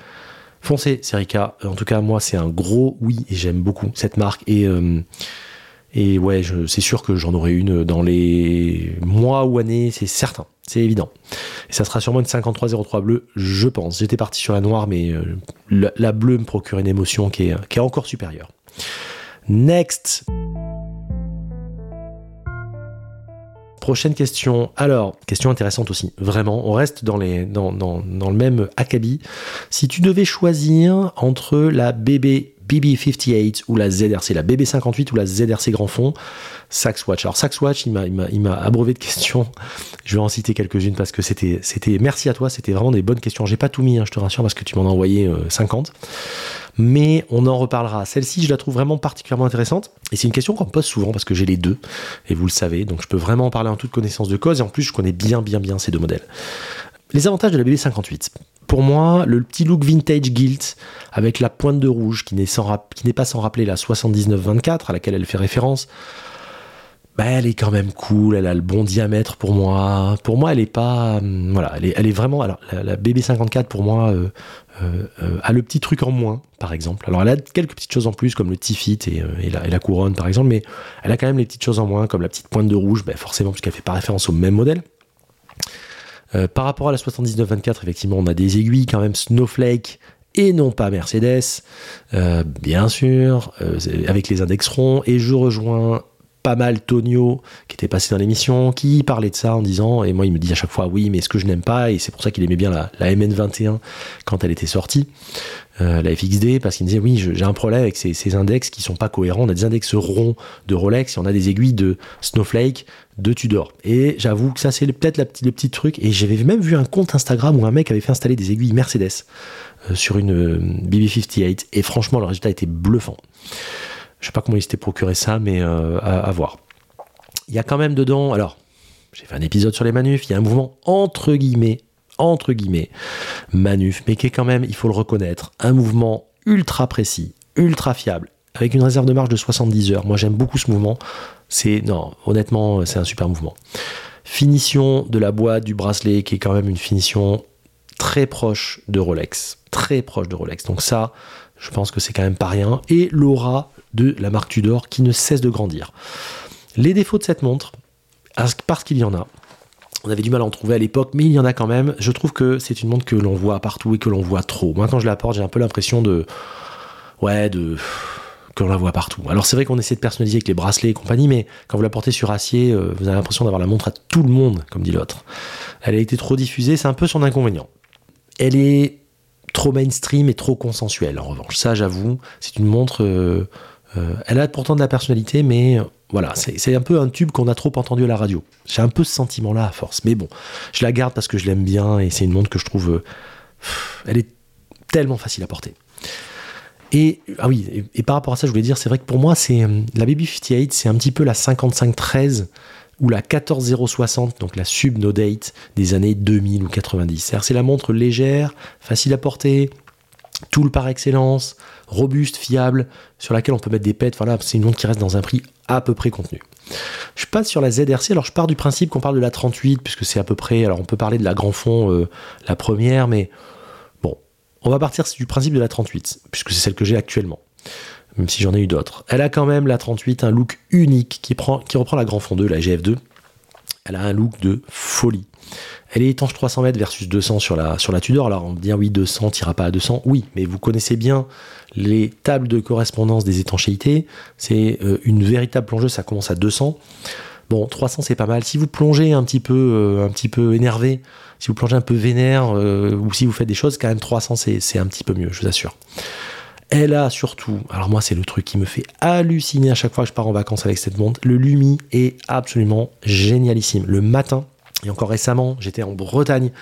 Speaker 1: foncez, Serica. En tout cas, moi, c'est un gros oui et j'aime beaucoup cette marque. Et, euh, et ouais, c'est sûr que j'en aurai une dans les mois ou années, c'est certain. C'est évident. Et ça sera sûrement une 5303 bleue, je pense. J'étais parti sur la noire, mais euh, la, bleue me procure une émotion qui est, qui est encore supérieure. Next. Prochaine question. Alors, question intéressante aussi. Vraiment, on reste dans, les, dans, dans, le même acabit. Si tu devais choisir entre la BB BB58 ou la ZRC, la BB58 ou la ZRC Grand Fond, Saxwatch. Alors Saxwatch, il m'a, il m'a, abreuvé de questions. Je vais en citer quelques-unes parce que c'était, c'était, merci à toi, c'était vraiment des bonnes questions. J'ai pas tout mis, hein, je te rassure, parce que tu m'en as envoyé 50. Euh, Mais on en reparlera. Celle-ci, je la trouve vraiment particulièrement intéressante. Et c'est une question qu'on me pose souvent parce que j'ai les deux, et vous le savez, donc je peux vraiment en parler en toute connaissance de cause. Et en plus, je connais bien, bien, bien ces deux modèles. Les avantages de la BB58. Pour moi, le petit look vintage gilt avec la pointe de rouge qui n'est, pas sans rappeler la 7924 à laquelle elle fait référence, bah, elle est quand même cool, elle a le bon diamètre pour moi. Pour moi, elle est pas. Hum, voilà, elle est, vraiment. Alors, la, BB54 pour moi euh, euh, euh, a le petit truc en moins, par exemple. Alors, elle a quelques petites choses en plus, comme le T-fit et, la, couronne, par exemple, mais elle a quand même les petites choses en moins, comme la petite pointe de rouge, bah, forcément, puisqu'elle fait pas référence au même modèle. Euh, par rapport à la 7924, effectivement, on a des aiguilles quand même Snowflake et non pas Mercedes, euh, bien sûr, euh, avec les index ronds. Et je rejoins pas mal Tonio, qui était passé dans l'émission, qui parlait de ça en disant, et moi il me dit à chaque fois oui, mais ce que je n'aime pas, et c'est pour ça qu'il aimait bien la, la, MN21 quand elle était sortie, euh, la FXD, parce qu'il me disait oui, j'ai un problème avec ces, ces, index qui sont pas cohérents, on a des index ronds de Rolex, et on a des aiguilles de Snowflake, de Tudor. Et j'avoue que ça c'est peut-être le petit truc, et j'avais même vu un compte Instagram où un mec avait fait installer des aiguilles Mercedes euh, sur une euh, BB58, et franchement le résultat était bluffant. Je sais pas comment il s'était procuré ça, mais euh, à, voir. Il y a quand même dedans, alors, j'ai fait un épisode sur les manufs, il y a un mouvement entre guillemets, entre guillemets, manuf, mais qui est quand même, il faut le reconnaître, un mouvement ultra précis, ultra fiable, avec une réserve de marge de 70 heures. Moi, j'aime beaucoup ce mouvement. C'est, non, honnêtement, c'est un super mouvement. Finition de la boîte, du bracelet, qui est quand même une finition très proche de Rolex. Très proche de Rolex. Donc ça, je pense que c'est quand même pas rien. Et l'aura de la marque Tudor qui ne cesse de grandir. Les défauts de cette montre, parce qu'il y en a, on avait du mal à en trouver à l'époque, mais il y en a quand même. Je trouve que c'est une montre que l'on voit partout et que l'on voit trop. Moi, quand je la porte, j'ai un peu l'impression de. Ouais, de. que l'on la voit partout. Alors, c'est vrai qu'on essaie de personnaliser avec les bracelets et compagnie, mais quand vous la portez sur acier, euh, vous avez l'impression d'avoir la montre à tout le monde, comme dit l'autre. Elle a été trop diffusée, c'est un peu son inconvénient. Elle est trop mainstream et trop consensuelle, en revanche. Ça, j'avoue, c'est une montre. Euh, euh, elle a pourtant de la personnalité, mais euh, voilà, c'est un peu un tube qu'on a trop entendu à la radio. J'ai un peu ce sentiment-là à force. Mais bon, je la garde parce que je l'aime bien et c'est une montre que je trouve euh, elle est tellement facile à porter. Et ah oui, et, par rapport à ça, je voulais dire, c'est vrai que pour moi, c'est la Baby 58, c'est un petit peu la 5513 ou la 14060, donc la sub no date des années 2000 ou 90. C'est la montre légère, facile à porter, tool par excellence, robuste, fiable, sur laquelle on peut mettre des pets. Voilà, c'est une montre qui reste dans un prix à peu près contenu. Je passe sur la ZRC. Alors, je pars du principe qu'on parle de la 38, puisque c'est à peu près. Alors, on peut parler de la grand fond, euh, la première, mais bon, on va partir du principe de la 38, puisque c'est celle que j'ai actuellement, même si j'en ai eu d'autres. Elle a quand même la 38 un look unique qui, qui reprend la grand fond 2, la GF2. Elle a un look de folie. Elle est étanche 300 mètres versus 200 sur la, sur la Tudor. Alors on dit oui, 200 tira pas à 200. Oui, mais vous connaissez bien les tables de correspondance des étanchéités. C'est euh, une véritable plongeuse, ça commence à 200. Bon, 300 c'est pas mal. Si vous plongez un petit peu, euh, un petit peu énervé, si vous plongez un peu vénère, euh, ou si vous faites des choses, quand même 300 c'est un petit peu mieux, je vous assure. Elle a surtout, alors moi c'est le truc qui me fait halluciner à chaque fois que je pars en vacances avec cette montre, le Lumi est absolument génialissime. Le matin, et encore récemment, j'étais en Bretagne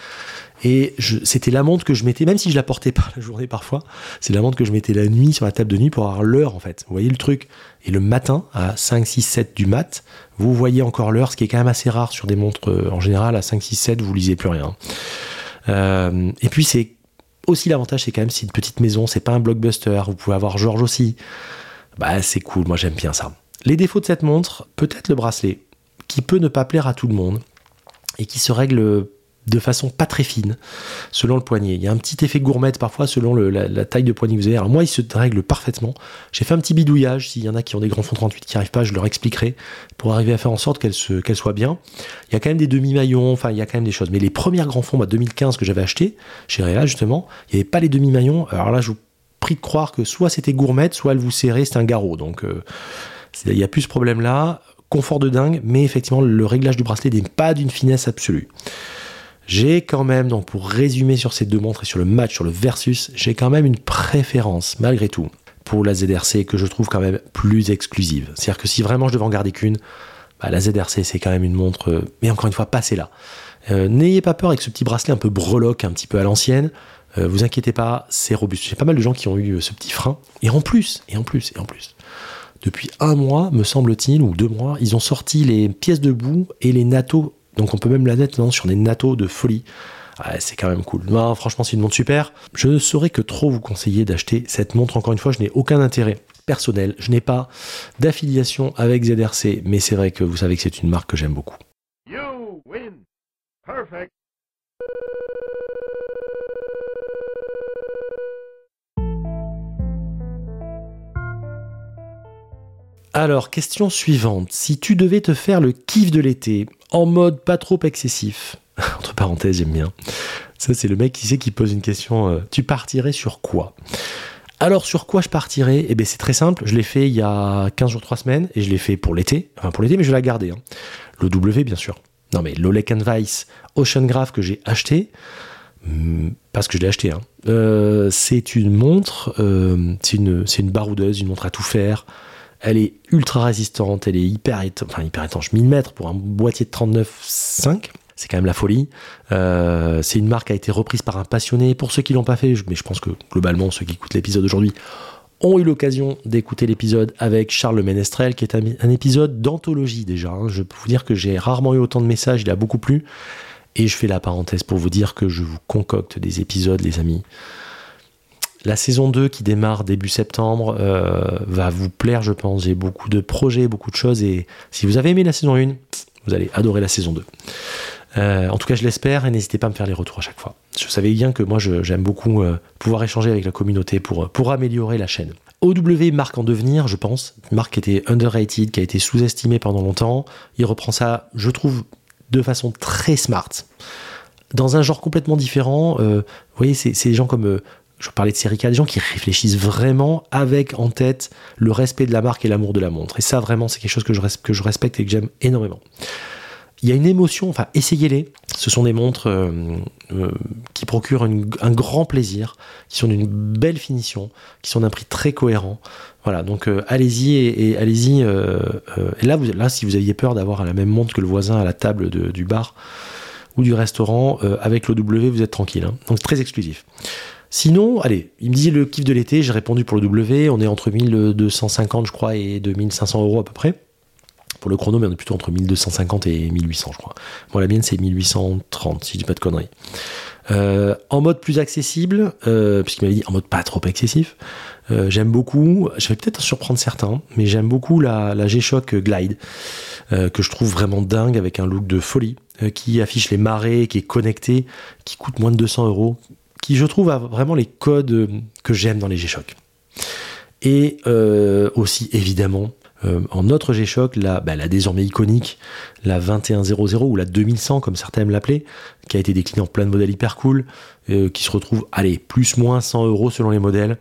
Speaker 1: et c'était la montre que je mettais, même si je la portais pas [LAUGHS] la journée parfois, c'est la montre que je mettais la nuit sur la table de nuit pour avoir l'heure en fait. Vous voyez le truc? Et le matin, à 5, 6, 7 du mat, vous voyez encore l'heure, ce qui est quand même assez rare sur des montres euh, en général. À 5, 6, 7, vous lisez plus rien. Euh, et puis c'est aussi l'avantage, c'est quand même c'est une petite maison, c'est pas un blockbuster. Vous pouvez avoir Georges aussi. Bah c'est cool, moi j'aime bien ça. Les défauts de cette montre, peut-être le bracelet, qui peut ne pas plaire à tout le monde et qui se règle de façon pas très fine selon le poignet. Il y a un petit effet gourmette parfois selon la, taille de poignet que vous avez. Alors moi, il se règle parfaitement. J'ai fait un petit bidouillage. S'il y en a qui ont des grands fonds 38 qui n'arrivent pas, je leur expliquerai pour arriver à faire en sorte qu'elle qu soit bien. Il y a quand même des demi-maillons, enfin il y a quand même des choses. Mais les premières grands fonds, 2015 que j'avais acheté chez Réa justement, il n'y avait pas les demi-maillons. Alors là, je vous prie de croire que soit c'était gourmette, soit elle vous serrait, c'était un garrot. Donc euh, il n'y a plus ce problème-là confort de dingue, mais effectivement, le réglage du bracelet n'est pas d'une finesse absolue. J'ai quand même, donc pour résumer sur ces deux montres et sur le match, sur le versus, j'ai quand même une préférence, malgré tout, pour la ZRC que je trouve quand même plus exclusive. C'est-à-dire que si vraiment je devais en garder qu'une, bah, la ZRC c'est quand même une montre, euh, mais encore une fois, passez là. Euh, n'ayez pas peur avec ce petit bracelet un peu breloque, un petit peu à l'ancienne. Euh, vous inquiétez pas, c'est robuste. J'ai pas mal de gens qui ont eu ce petit frein. Et en plus, et en plus, et en plus, depuis un mois, me semble-t-il, ou deux mois, ils ont sorti les pièces de boue et les nattos. Donc on peut même la mettre sur des nattos de folie. c'est quand même cool. franchement, c'est une montre super. Je ne saurais que trop vous conseiller d'acheter cette montre. Encore une fois, je n'ai aucun intérêt personnel. Je n'ai pas d'affiliation avec ZRC, mais c'est vrai que vous savez que c'est une marque que j'aime beaucoup. You win. Perfect. Alors, question suivante. Si tu devais te faire le kiff de l'été, en mode pas trop excessif, [LAUGHS] entre parenthèses, j'aime bien. Ça, c'est le mec qui sait qui pose une question. Euh, tu partirais sur quoi? Alors sur quoi je partirais? Eh bien c'est très simple, je l'ai fait il y a 15 jours, 3 semaines, et je l'ai fait pour l'été, enfin pour l'été, mais je l'ai gardé. Hein. Le W bien sûr. Non mais l'Olek Weiss Ocean Graph que j'ai acheté, hmm, parce que je l'ai acheté, hein. euh, c'est une montre, euh, c'est une baroudeuse, une montre à tout faire, elle est ultra résistante, elle est hyper, enfin, hyper étanche, 1000 mètres pour un boîtier de 39,5. C'est quand même la folie. Euh, c'est une marque qui a été reprise par un passionné. Pour ceux qui l'ont pas fait, mais je pense que globalement, ceux qui écoutent l'épisode aujourd'hui ont eu l'occasion d'écouter l'épisode avec Charles Ménestrel, qui est un, épisode d'anthologie déjà. Hein. Je peux vous dire que j'ai rarement eu autant de messages, il a beaucoup plu. Et je fais la parenthèse pour vous dire que je vous concocte des épisodes, les amis. La saison 2 qui démarre début septembre euh, va vous plaire, je pense. J'ai beaucoup de projets, beaucoup de choses. Et si vous avez aimé la saison 1, vous allez adorer la saison 2. Euh, en tout cas, je l'espère et n'hésitez pas à me faire les retours à chaque fois. Je savais bien que moi, j'aime beaucoup euh, pouvoir échanger avec la communauté pour, pour améliorer la chaîne. OW marque en devenir, je pense. Une marque qui était underrated, qui a été sous-estimée pendant longtemps. Il reprend ça, je trouve, de façon très smart. Dans un genre complètement différent. vous voyez, c'est des gens comme je parlais de Serica, des gens qui réfléchissent vraiment avec en tête le respect de la marque et l'amour de la montre. Et ça, vraiment, c'est quelque chose que je, respecte et que j'aime énormément. Il y a une émotion, enfin, essayez-les. Ce sont des montres euh, euh, qui procurent un grand plaisir, qui sont d'une belle finition, qui sont d'un prix très cohérent. Voilà, donc euh, allez-y et, allez-y. et là, si vous aviez peur d'avoir la même montre que le voisin à la table du bar, ou du restaurant, avec l'OW, vous êtes tranquille. Hein. Donc très exclusif. Sinon, allez, il me dit le kiff de l'été, j'ai répondu pour le W, on est entre 1250 je crois et 2500 euros à peu près. Pour le chrono, mais on est plutôt entre 1250 et 1800 je crois. Moi la mienne c'est 1830 si je dis pas de conneries. Euh, en mode plus accessible, euh, puisqu'il m'avait dit en mode pas trop excessif, euh, j'aime beaucoup, je vais peut-être surprendre certains, mais j'aime beaucoup la, G-Shock Glide, que je trouve vraiment dingue avec un look de folie, qui affiche les marées, qui est connecté, qui coûte moins de 200 euros, je trouve a vraiment les codes que j'aime dans les G-Shock. Et aussi évidemment euh, en autre G-Shock, la, bah, la, désormais iconique, la 2100 ou la 2100 comme certains aiment l'appeler, qui a été déclinée en plein de modèles hyper cool, euh, qui se retrouve, allez, plus moins 100 euros selon les modèles.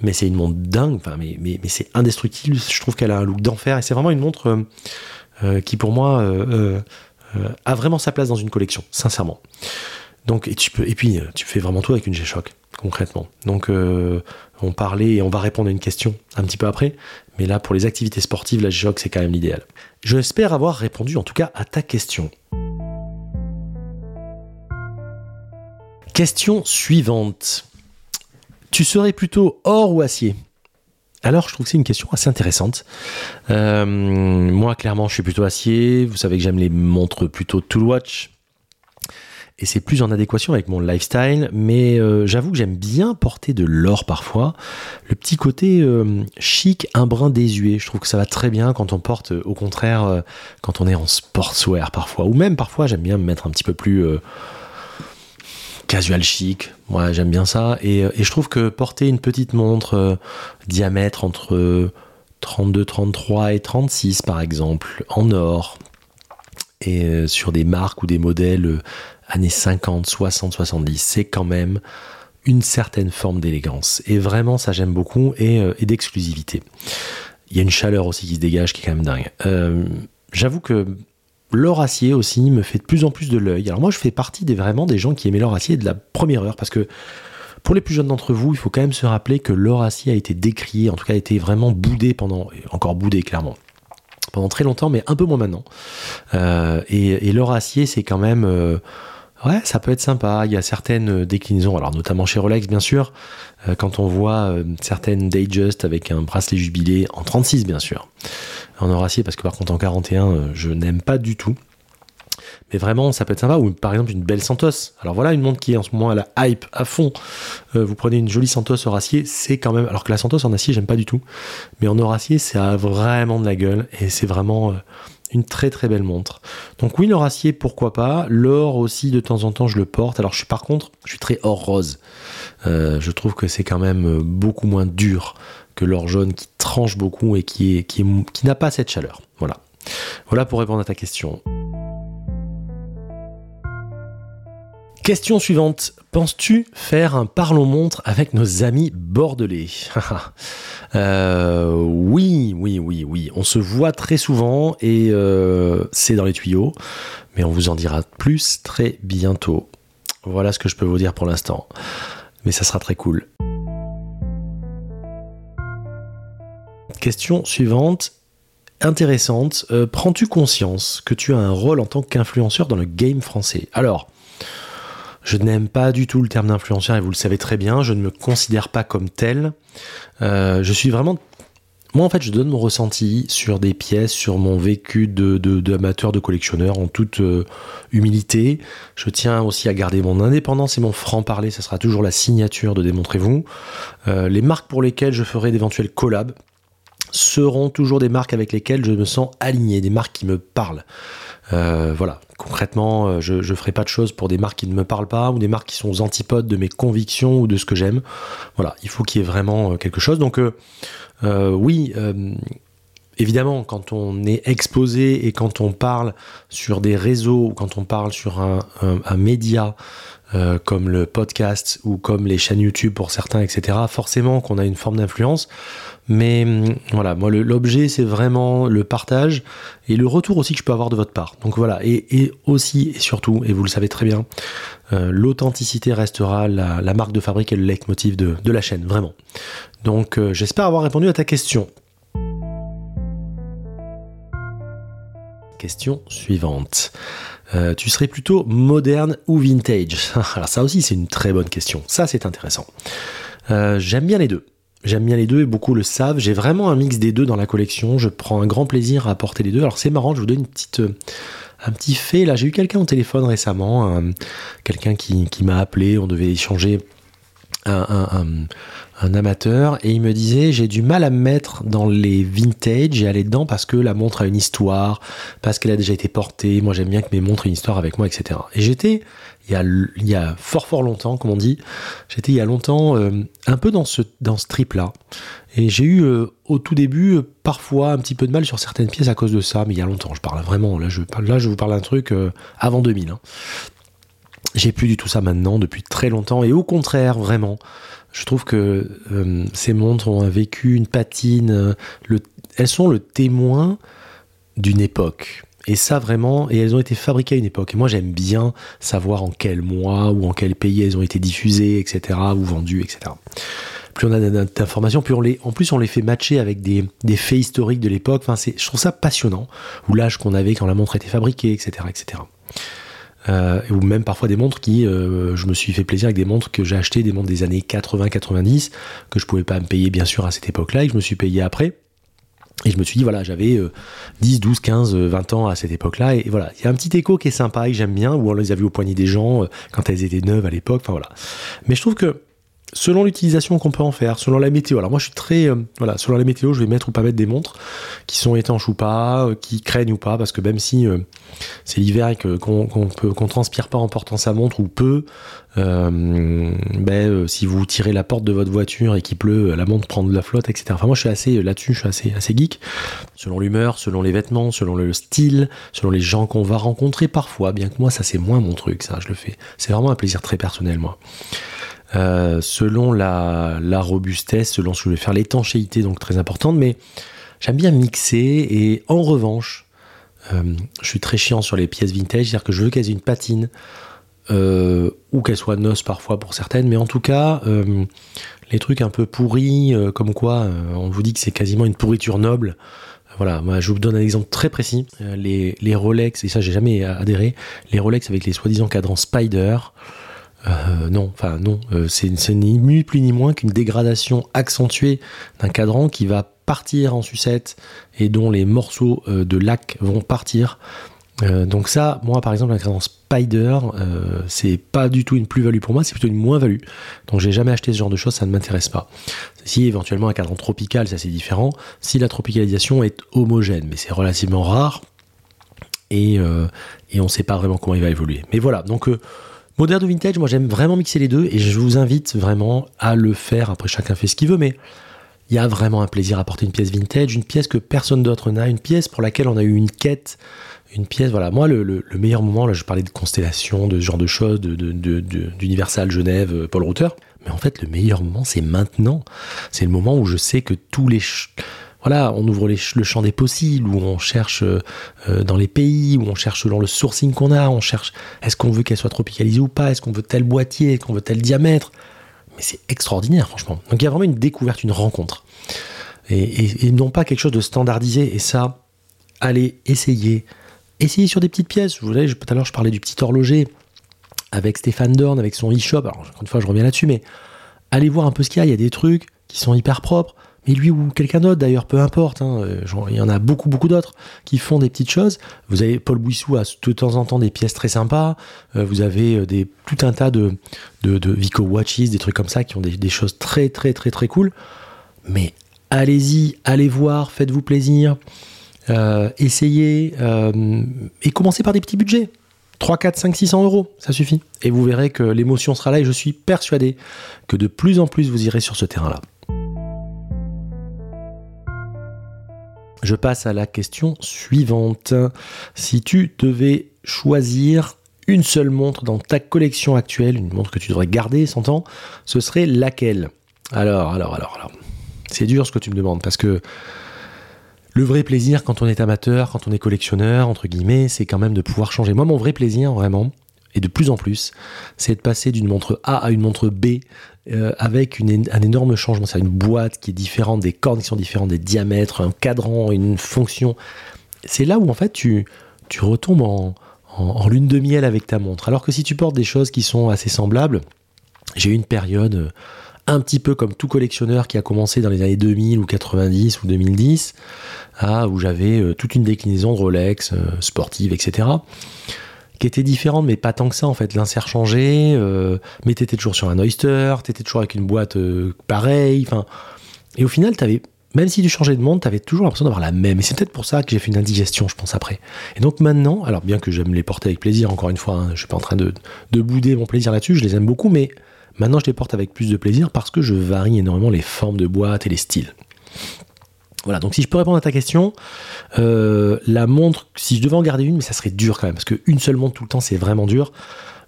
Speaker 1: Mais c'est une montre dingue, enfin, mais, mais, c'est indestructible. Je trouve qu'elle a un look d'enfer et c'est vraiment une montre euh, qui, pour moi, a vraiment sa place dans une collection, sincèrement. Donc, et, tu peux, et puis, tu fais vraiment tout avec une G-Shock, concrètement. Donc, on parlait et on va répondre à une question un petit peu après. Mais là, pour les activités sportives, la G-Shock, c'est quand même l'idéal. J'espère avoir répondu en tout cas à ta question. Question suivante. Tu serais plutôt or ou acier? Alors, je trouve que c'est une question assez intéressante. Euh, moi, clairement, je suis plutôt acier. Vous savez que j'aime les montres plutôt tool watch et c'est plus en adéquation avec mon lifestyle, mais euh, j'avoue que j'aime bien porter de l'or parfois. Le petit côté euh, chic, un brin désuet, je trouve que ça va très bien quand on porte, au contraire, euh, quand on est en sportswear parfois, ou même parfois j'aime bien me mettre un petit peu plus casual chic, moi j'aime bien ça, et, je trouve que porter une petite montre diamètre entre 32, 33 et 36 par exemple, en or, et sur des marques ou des modèles années 50, 60, 70, c'est quand même une certaine forme d'élégance. Et vraiment, ça j'aime beaucoup, euh, et, d'exclusivité. Il y a une chaleur aussi qui se dégage qui est quand même dingue. Euh, j'avoue que l'or acier aussi me fait de plus en plus de l'œil. Alors moi, je fais partie des, vraiment des gens qui aimaient l'or acier de la première heure, parce que pour les plus jeunes d'entre vous, il faut quand même se rappeler que l'or acier a été décrié, en tout cas a été vraiment boudé pendant, encore boudé clairement, pendant très longtemps, mais un peu moins maintenant. Euh, et, l'or acier, c'est quand même... Ouais, ça peut être sympa. Il y a certaines déclinaisons, alors notamment chez Rolex, bien sûr, euh, quand on voit euh, certaines Datejust avec un bracelet jubilé en 36, bien sûr, en or acier, parce que par contre en 41, euh, je n'aime pas du tout. Mais vraiment, ça peut être sympa. Ou par exemple une belle Santos. Alors voilà une montre qui est en ce moment à la hype à fond. vous prenez une jolie Santos or acier, c'est quand même. Alors que la Santos en acier, j'aime pas du tout. Mais en or acier, ça a vraiment de la gueule et c'est vraiment une très très belle montre. Donc oui, l'or acier, pourquoi pas. L'or aussi, de temps en temps, je le porte. Alors je suis par contre, je suis très or rose. Euh, je trouve que c'est quand même beaucoup moins dur que l'or jaune qui tranche beaucoup et qui n'a pas cette chaleur. Voilà. Voilà pour répondre à ta question. Question suivante. Penses-tu faire un parlons-montre avec nos amis bordelais [LAUGHS] euh, Oui, oui, oui, oui. On se voit très souvent et euh, c'est dans les tuyaux. Mais on vous en dira plus très bientôt. Voilà ce que je peux vous dire pour l'instant. Mais ça sera très cool. Question suivante intéressante. Euh, prends-tu conscience que tu as un rôle en tant qu'influenceur dans le game français? Alors, je n'aime pas du tout le terme d'influenceur et vous le savez très bien, je ne me considère pas comme tel. Euh, je suis vraiment moi, en fait, je donne mon ressenti sur des pièces, sur mon vécu de, de, de collectionneur en toute euh, humilité. Je tiens aussi à garder mon indépendance et mon franc-parler, ça sera toujours la signature de Démontrez-vous. Euh, les marques pour lesquelles je ferai d'éventuels collabs seront toujours des marques avec lesquelles je me sens aligné, des marques qui me parlent. Euh, voilà, concrètement, euh, je ne ferai pas de choses pour des marques qui ne me parlent pas ou des marques qui sont aux antipodes de mes convictions ou de ce que j'aime. Voilà, il faut qu'il y ait vraiment euh, quelque chose. Donc oui, évidemment, quand on est exposé et quand on parle sur des réseaux ou quand on parle sur un, un média comme le podcast ou comme les chaînes YouTube pour certains, etc., forcément qu'on a une forme d'influence. Mais hum, voilà, moi l'objet c'est vraiment le partage et le retour aussi que je peux avoir de votre part. Donc voilà, et, aussi et surtout, et vous le savez très bien, euh, l'authenticité restera la, marque de fabrique et le leitmotiv de, de la chaîne, vraiment. Donc euh, j'espère avoir répondu à ta question. Question suivante. Euh, tu serais plutôt moderne ou vintage? [LAUGHS] Alors ça aussi c'est une très bonne question. Ça c'est intéressant. Euh, j'aime bien les deux. J'aime bien les deux et beaucoup le savent. J'ai vraiment un mix des deux dans la collection. Je prends un grand plaisir à porter les deux. Alors c'est marrant, je vous donne une petite, euh, un petit fait. Là, j'ai eu quelqu'un au téléphone récemment, quelqu'un qui, qui m'a appelé. On devait échanger un, amateur et il me disait j'ai du mal à me mettre dans les vintage et aller dedans parce que la montre a une histoire, parce qu'elle a déjà été portée. Moi j'aime bien que mes montres aient une histoire avec moi, etc. Et j'étais il y a, y a fort fort longtemps, comme on dit, j'étais il y a longtemps euh, un peu dans ce dans ce trip là. Et j'ai eu euh, au tout début euh, parfois un petit peu de mal sur certaines pièces à cause de ça, mais il y a longtemps. Je parle vraiment là je là je vous parle d'un truc avant 2000. J'ai plus du tout ça maintenant depuis très longtemps et au contraire vraiment, je trouve que euh, ces montres ont vécu une patine, euh, le, elles sont le témoin d'une époque. Et ça vraiment, et elles ont été fabriquées à une époque. Et moi j'aime bien savoir en quel mois ou en quel pays elles ont été diffusées, etc., ou vendues, etc. Plus on a d'informations, plus on les, en plus on les fait matcher avec des, faits historiques de l'époque. Enfin, je trouve ça passionnant. Ou l'âge qu'on avait quand la montre était fabriquée, etc., etc. Euh, ou même parfois des montres qui, euh, je me suis fait plaisir avec des montres que j'ai achetées, des montres des années 80-90, que je pouvais pas me payer bien sûr à cette époque-là, et que je me suis payé après. Et je me suis dit, voilà, j'avais 10, 12, 15, 20 ans à cette époque-là. Et, voilà, il y a un petit écho qui est sympa et j'aime bien, où on les a vus au poignet des gens euh, quand elles étaient neuves à l'époque. Enfin voilà. Mais je trouve que selon l'utilisation qu'on peut en faire, selon la météo. Alors moi je suis très euh, voilà, selon la météo, je vais mettre ou pas mettre des montres qui sont étanches ou pas, euh, qui craignent ou pas, parce que même si euh, c'est l'hiver et qu'on qu'on transpire pas en portant sa montre ou peu, ben, si vous tirez la porte de votre voiture et qu'il pleut, la montre prend de la flotte, etc. Enfin moi je suis assez là-dessus, je suis assez assez geek. Selon l'humeur, selon les vêtements, selon le style, selon les gens qu'on va rencontrer parfois, bien que moi ça c'est moins mon truc, ça je le fais. C'est vraiment un plaisir très personnel moi. Euh, selon la, robustesse, selon ce que je vais faire, l'étanchéité, donc très importante, mais j'aime bien mixer et en revanche, euh, je suis très chiant sur les pièces vintage, c'est-à-dire que je veux qu'elles aient une patine euh, ou qu'elles soient noces parfois pour certaines, mais en tout cas, les trucs un peu pourris, comme quoi on vous dit que c'est quasiment une pourriture noble. Voilà, moi je vous donne un exemple très précis. Les, les Rolex, et ça j'ai jamais adhéré, les Rolex avec les soi-disant cadrans Spider, euh, non, enfin non, euh, c'est ni plus ni moins qu'une dégradation accentuée d'un cadran qui va partir en sucette et dont les morceaux euh, de lac vont partir. donc ça, moi par exemple, un cadran Spider, c'est pas du tout une plus-value pour moi, c'est plutôt une moins-value. Donc j'ai jamais acheté ce genre de choses, ça ne m'intéresse pas. Si éventuellement un cadran tropical, ça c'est différent. Si la tropicalisation est homogène, mais c'est relativement rare et, et on ne sait pas vraiment comment il va évoluer. Mais voilà, donc Moderne ou vintage, moi j'aime vraiment mixer les deux et je vous invite vraiment à le faire. Après, chacun fait ce qu'il veut, mais il y a vraiment un plaisir à porter une pièce vintage, une pièce que personne d'autre n'a, une pièce pour laquelle on a eu une quête, une pièce. Voilà, moi le, meilleur moment, là je parlais de constellation, de ce genre de choses, d'Universal, Genève, euh, Paul Router. Mais en fait, le meilleur moment, c'est maintenant. C'est le moment où je sais que tous les voilà, on ouvre le champ des possibles, où on cherche euh, euh, dans les pays, où on cherche selon le sourcing qu'on a, on cherche est-ce qu'on veut qu'elle soit tropicalisée ou pas, est-ce qu'on veut tel boîtier, est-ce qu'on veut tel diamètre? Mais c'est extraordinaire, franchement. Donc il y a vraiment une découverte, une rencontre. Et, non pas quelque chose de standardisé. Et ça, allez essayer. Essayez sur des petites pièces. Vous savez, tout à l'heure, je parlais du petit horloger avec Stéphane Dorn, avec son e-shop. Alors, encore une fois, je reviens là-dessus, mais allez voir un peu ce qu'il y a. Il y a des trucs qui sont hyper propres. Et lui ou quelqu'un d'autre d'ailleurs, peu importe, hein, euh, il y en a beaucoup beaucoup d'autres qui font des petites choses. Vous avez Paul Bouissou a de temps en temps des pièces très sympas, euh, vous avez euh, tout un tas de, de, Vico Watches, des trucs comme ça qui ont des, choses très très très très cool. Mais allez-y, allez voir, faites-vous plaisir, essayez et commencez par des petits budgets. 3, 4, 5, 600 euros, ça suffit. Et vous verrez que l'émotion sera là et je suis persuadé que de plus en plus vous irez sur ce terrain-là. Je passe à la question suivante. Si tu devais choisir une seule montre dans ta collection actuelle, une montre que tu devrais garder 100 ans, ce serait laquelle? Alors, alors, alors, alors. C'est dur ce que tu me demandes parce que le vrai plaisir quand on est amateur, quand on est collectionneur, entre guillemets, c'est quand même de pouvoir changer. Moi, mon vrai plaisir, vraiment, et de plus en plus, c'est de passer d'une montre A à une montre B euh, avec un énorme changement. C'est une boîte qui est différente, des cordes qui sont différentes, des diamètres, un cadran, une fonction. C'est là où en fait tu, retombes en, lune de miel avec ta montre. Alors que si tu portes des choses qui sont assez semblables, j'ai eu une période euh, un petit peu comme tout collectionneur qui a commencé dans les années 2000 ou 90 ou 2010, ah, où j'avais euh, toute une déclinaison de Rolex, sportive, etc., qui était différente, mais pas tant que ça en fait. L'insert changeait, mais t'étais toujours sur un Oyster, t'étais toujours avec une boîte pareille, enfin. Et au final, t'avais même si tu changeais de monde, tu avais toujours l'impression d'avoir la même. Et c'est peut-être pour ça que j'ai fait une indigestion, je pense, après. Et donc maintenant, alors bien que j'aime les porter avec plaisir, encore une fois, hein, je suis pas en train de, bouder mon plaisir là-dessus, je les aime beaucoup, mais maintenant je les porte avec plus de plaisir parce que je varie énormément les formes de boîte et les styles. Voilà, donc si je peux répondre à ta question, euh, la montre, si je devais en garder une, mais ça serait dur quand même, parce qu'une seule montre tout le temps, c'est vraiment dur.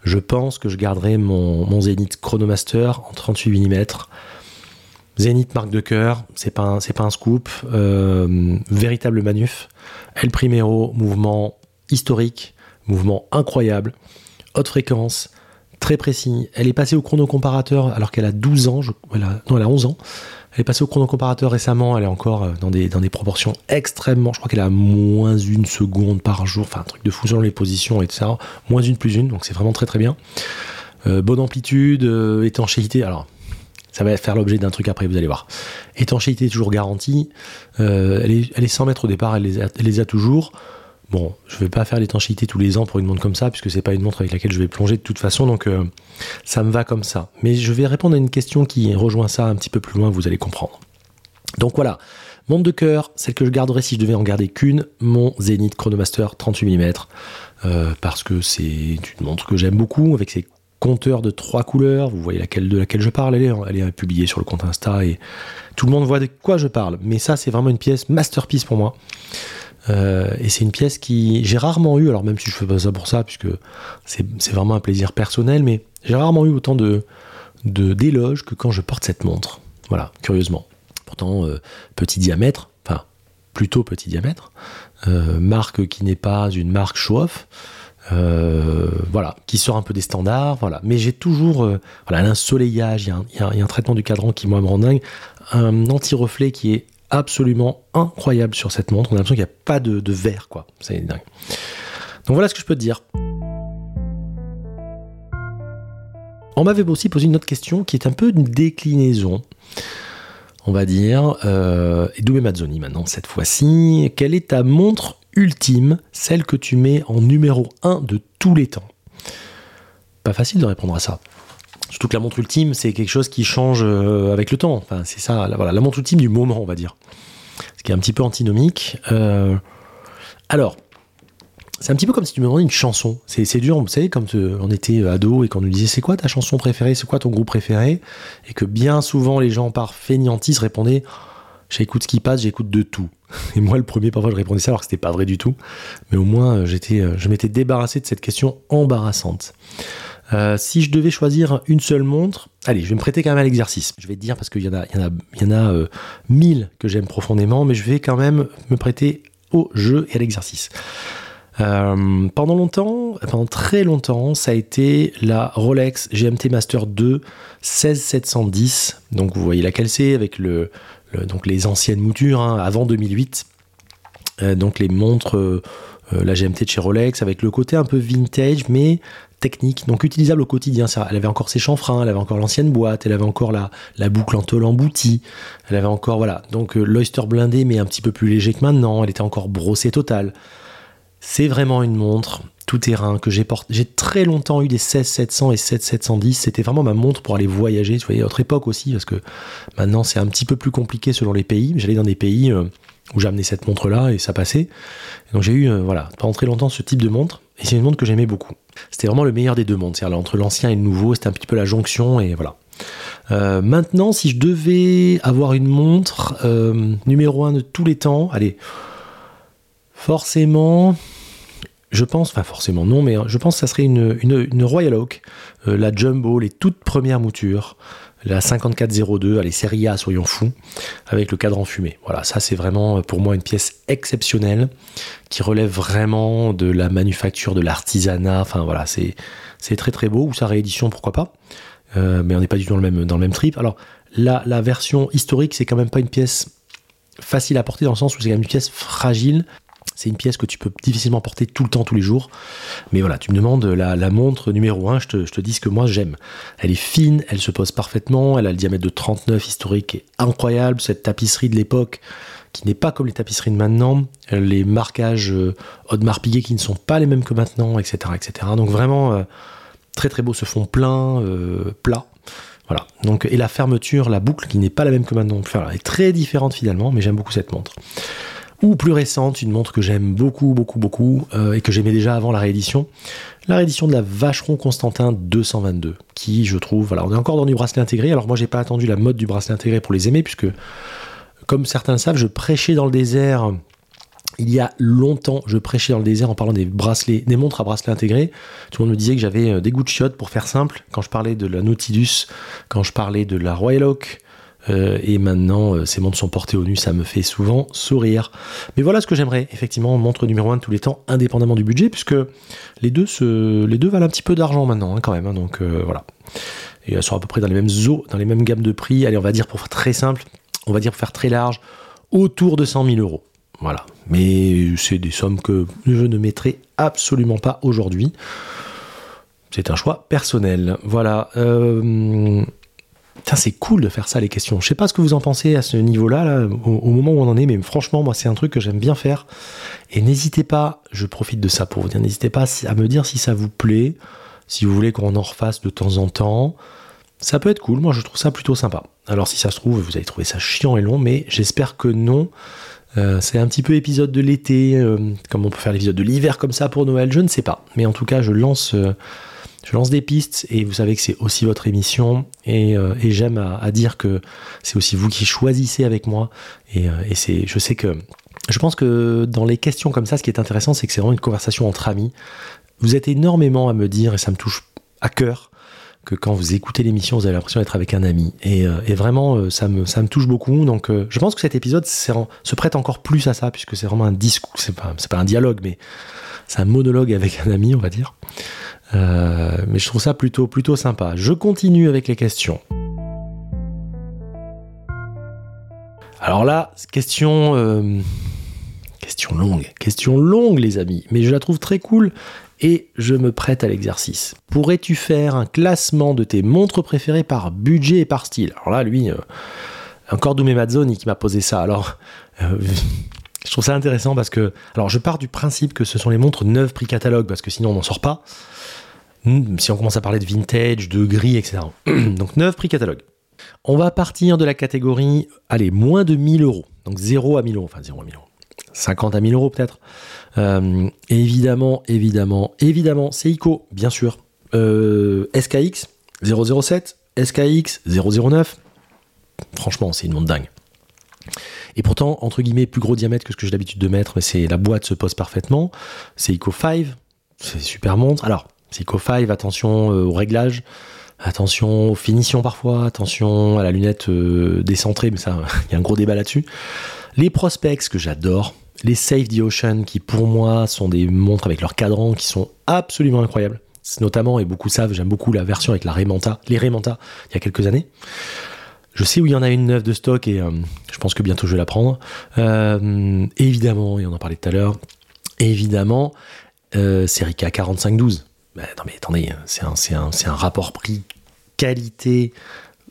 Speaker 1: Je pense que je garderais mon, Zenith Chronomaster en 38 mm Zénith marque de cœur, c'est pas un, pas un scoop, euh, véritable manuf. El Primero, mouvement historique, mouvement incroyable, haute fréquence, très précis. Elle est passée au chronocomparateur alors qu'elle a 12 ans, non elle a 11 ans. Elle est passée au chronocomparateur récemment, elle est encore euh, dans des, proportions extrêmement, je crois qu'elle a moins une seconde par jour, enfin un truc de fou selon les positions et tout ça, moins une plus une, donc c'est vraiment très très bien. Euh, bonne amplitude, étanchéité, alors ça va faire l'objet d'un truc après, vous allez voir. Étanchéité toujours garantie. Euh, elle, est, elle, est, 100 mètres au départ, elle les a toujours. Bon, je vais pas faire l'étanchéité tous les ans pour une montre comme ça, puisque c'est pas une montre avec laquelle je vais plonger de toute façon, donc euh, ça me va comme ça. Mais je vais répondre à une question qui rejoint ça un petit peu plus loin, vous allez comprendre. Donc voilà, montre de cœur, celle que je garderai si je devais en garder qu'une, mon Zenith Chronomaster 38 mm, euh, parce que c'est une montre que j'aime beaucoup, avec ses compteur de trois couleurs, vous voyez laquelle de laquelle je parle, elle est publiée sur le compte Insta et tout le monde voit de quoi je parle. Mais ça, c'est vraiment une pièce masterpiece pour moi. Euh, et c'est une pièce qui j'ai rarement eu, alors même si je fais pas ça pour ça, puisque c'est vraiment un plaisir personnel, mais j'ai rarement eu autant de d'éloges que quand je porte cette montre. Voilà, curieusement. Pourtant, euh, petit diamètre, enfin plutôt petit diamètre, euh, marque qui n'est pas une marque show-off. Voilà, qui sort un peu des standards, voilà. Mais j'ai toujours, voilà, l'ensoleillage, il y, a un traitement du cadran qui moi me rend dingue, un anti-reflet qui est absolument incroyable sur cette montre. On a l'impression qu'il n'y a pas de, verre, quoi. C'est dingue. Donc voilà ce que je peux te dire. On m'avait aussi posé une autre question qui est un peu une déclinaison, on va dire, euh, et Doubé Mazzoni maintenant cette fois-ci. Quelle est ta montre ultime, celle que tu mets en numéro 1 de tous les temps? Pas facile de répondre à ça. Surtout que la montre ultime, c'est quelque chose qui change euh, avec le temps. Enfin, c'est ça, la, voilà, la montre ultime du moment, on va dire. Ce qui est un petit peu antinomique. Euh, alors, c'est un petit peu comme si tu me demandais une chanson. C'est dur, vous savez, quand on était ado et qu'on nous disait c'est quoi ta chanson préférée, c'est quoi ton groupe préféré, et que bien souvent les gens par fainéantis répondaient j'écoute ce qui passe, j'écoute de tout. [LAUGHS] Et moi, le premier, parfois, je répondais ça alors que c'était pas vrai du tout. Mais au moins, euh, je m'étais débarrassé de cette question embarrassante. Euh, si je devais choisir une seule montre, allez, je vais me prêter quand même à l'exercice. Je vais te dire parce qu'il y en a, a mille que j'aime profondément, mais je vais quand même me prêter au jeu et à l'exercice. pendant longtemps, pendant très longtemps, ça a été la Rolex GMT Master 2 16710. Donc vous voyez laquelle c'est avec les anciennes moutures, hein, avant 2008. Euh, donc les montres, euh, euh, la GMT de chez Rolex, avec le côté un peu vintage, mais technique, donc utilisable au quotidien. Elle avait encore ses chanfreins, elle avait encore l'ancienne boîte, elle avait encore la, la boucle en tôle emboutie, elle avait encore, voilà, donc l'Oyster blindé, mais un petit peu plus léger que maintenant, elle était encore brossée totale. C'est vraiment une montre tout terrain que j'ai porté. J'ai très longtemps eu des 16700 et 16710. C'était vraiment ma montre pour aller voyager. Vous voyez, à autre époque aussi, parce que maintenant c'est un petit peu plus compliqué selon les pays. J'allais dans des pays euh, où j'amenais cette montre-là et ça passait. donc j'ai eu, euh, voilà, pendant très longtemps ce type de montre. Et c'est une montre que j'aimais beaucoup. C'était vraiment le meilleur des deux mondes. C'est-à-dire entre l'ancien et le nouveau, c'était un petit peu la jonction et voilà. Euh, maintenant, si je devais avoir une montre numéro un de tous les temps, allez, Forcément, je pense, enfin forcément non, mais je pense que ça serait une, Royal Oak, euh, la Jumbo, les toutes premières moutures, la 5402, allez, série A, soyons fous, avec le cadran fumé. Voilà, ça c'est vraiment pour moi une pièce exceptionnelle qui relève vraiment de la manufacture, de l'artisanat. Enfin voilà, c'est, très très beau, ou sa réédition, pourquoi pas. Euh, mais on n'est pas du tout dans le même, dans trip. Alors, la, la version historique, c'est quand même pas une pièce facile à porter dans le sens où c'est quand même une pièce fragile C'est une pièce que tu peux difficilement porter tout le temps, tous les jours. Mais voilà, tu me demandes la, montre numéro 1, je te, dis ce que moi j'aime. Elle est fine, elle se pose parfaitement, elle a le diamètre de 39 historique et incroyable. Cette tapisserie de l'époque qui n'est pas comme les tapisseries de maintenant, les marquages euh, Audemars Piguet qui ne sont pas les mêmes que maintenant, etc. etc. Donc vraiment euh, très très beau ce fond plein, euh, plat. Voilà. Donc, et la fermeture, la boucle qui n'est pas la même que maintenant. elle est très différente finalement, mais j'aime beaucoup cette montre. Ou plus récente, une montre que j'aime beaucoup, beaucoup, beaucoup, et que j'aimais déjà avant la réédition. La réédition de la Vacheron Constantin 222, qui je trouve, voilà, on est encore dans du bracelet intégré. Alors moi, j'ai pas attendu la mode du bracelet intégré pour les aimer, puisque comme certains savent, je prêchais dans le désert il y a longtemps, je prêchais dans le désert en parlant des bracelets, des montres à bracelets intégrés. Tout le monde me disait que j'avais euh, des goûts de chiottes, pour faire simple, quand je parlais de la Nautilus, quand je parlais de la Royal Oak. Euh, et maintenant, euh, ces montres sont portées au nu, ça me fait souvent sourire. Mais voilà ce que j'aimerais, effectivement, montre numéro 1 de tous les temps, indépendamment du budget, puisque les deux, valent un petit peu d'argent maintenant, hein, quand même. Hein, donc voilà. Et elles sont à peu près dans les mêmes eaux, dans les mêmes gammes de prix. Allez, on va dire pour faire très simple, on va dire pour faire très large, autour de 100 000 euros. Voilà. Mais c'est des sommes que je ne mettrai absolument pas aujourd'hui. C'est un choix personnel. Voilà. Euh, c'est cool de faire ça, les questions. Je sais pas ce que vous en pensez à ce niveau-là, au, moment où on en est, mais franchement, moi, c'est un truc que j'aime bien faire. Et n'hésitez pas, je profite de ça pour vous dire, n'hésitez pas à me dire si ça vous plaît, si vous voulez qu'on en refasse de temps en temps. Ça peut être cool, moi je trouve ça plutôt sympa. Alors si ça se trouve, vous allez trouver ça chiant et long, mais j'espère que non. Euh, c'est un petit peu épisode de l'été, euh, comme on peut faire l'épisode de l'hiver comme ça pour Noël, je ne sais pas. Mais en tout cas, je lance, euh, je lance des pistes et vous savez que c'est aussi votre émission et, j'aime à, dire que c'est aussi vous qui choisissez avec moi et, et c'est, je sais que je pense que dans les questions comme ça, ce qui est intéressant, c'est que c'est vraiment une conversation entre amis. Vous êtes énormément à me dire et ça me touche à cœur que quand vous écoutez l'émission, vous avez l'impression d'être avec un ami. Et, euh, vraiment, euh, ça, me, touche beaucoup. Donc, euh, je pense que cet épisode se prête encore plus à ça, puisque c'est vraiment un discours. C'est pas un dialogue, mais c'est un monologue avec un ami, on va dire. Mais je trouve ça plutôt, plutôt sympa. Je continue avec les questions. Alors là, question, question longue, question longue, les amis. Mais je la trouve très cool et je me prête à l'exercice. Pourrais-tu faire un classement de tes montres préférées par budget et par style? Alors là, lui, euh, encore Doumé Mazzoni qui m'a posé ça. Alors, euh, [LAUGHS] je trouve ça intéressant parce que, alors je pars du principe que ce sont les montres neuves prix catalogue parce que sinon on n'en sort pas. Hmm, si on commence à parler de vintage, de gris, etc. [CLEARS THROAT] Donc neuves prix catalogue. On va partir de la catégorie, allez, moins de 1000 euros. Donc 0 à 1000 euros, enfin 0 à 1000 euros. 50 à 1000 euros peut-être. Euh, évidemment, évidemment, évidemment, Seiko, bien sûr. SKX 007, SKX 009. Franchement, c'est une montre dingue. Et pourtant, entre guillemets, plus gros diamètre que ce que j'ai l'habitude de mettre, mais c'est la boîte se pose parfaitement. Seiko 5, c'est super montre. Alors, Psycho 5, attention euh, aux réglages, attention aux finitions parfois, attention à la lunette euh, décentrée, mais ça, [LAUGHS] il y a un gros débat là-dessus. Les prospects que j'adore, les Save the Ocean qui pour moi sont des montres avec leurs cadrans qui sont absolument incroyables. Notamment, et beaucoup savent, j'aime beaucoup la version avec la Remanta, les Remanta, il y a quelques années. Je sais où il y en a une neuve de stock et euh, je pense que bientôt je vais la prendre. Évidemment, et on en parlait tout à l'heure, évidemment, euh, Serica 4512. Bah, non mais attendez, c'est un, rapport prix qualité,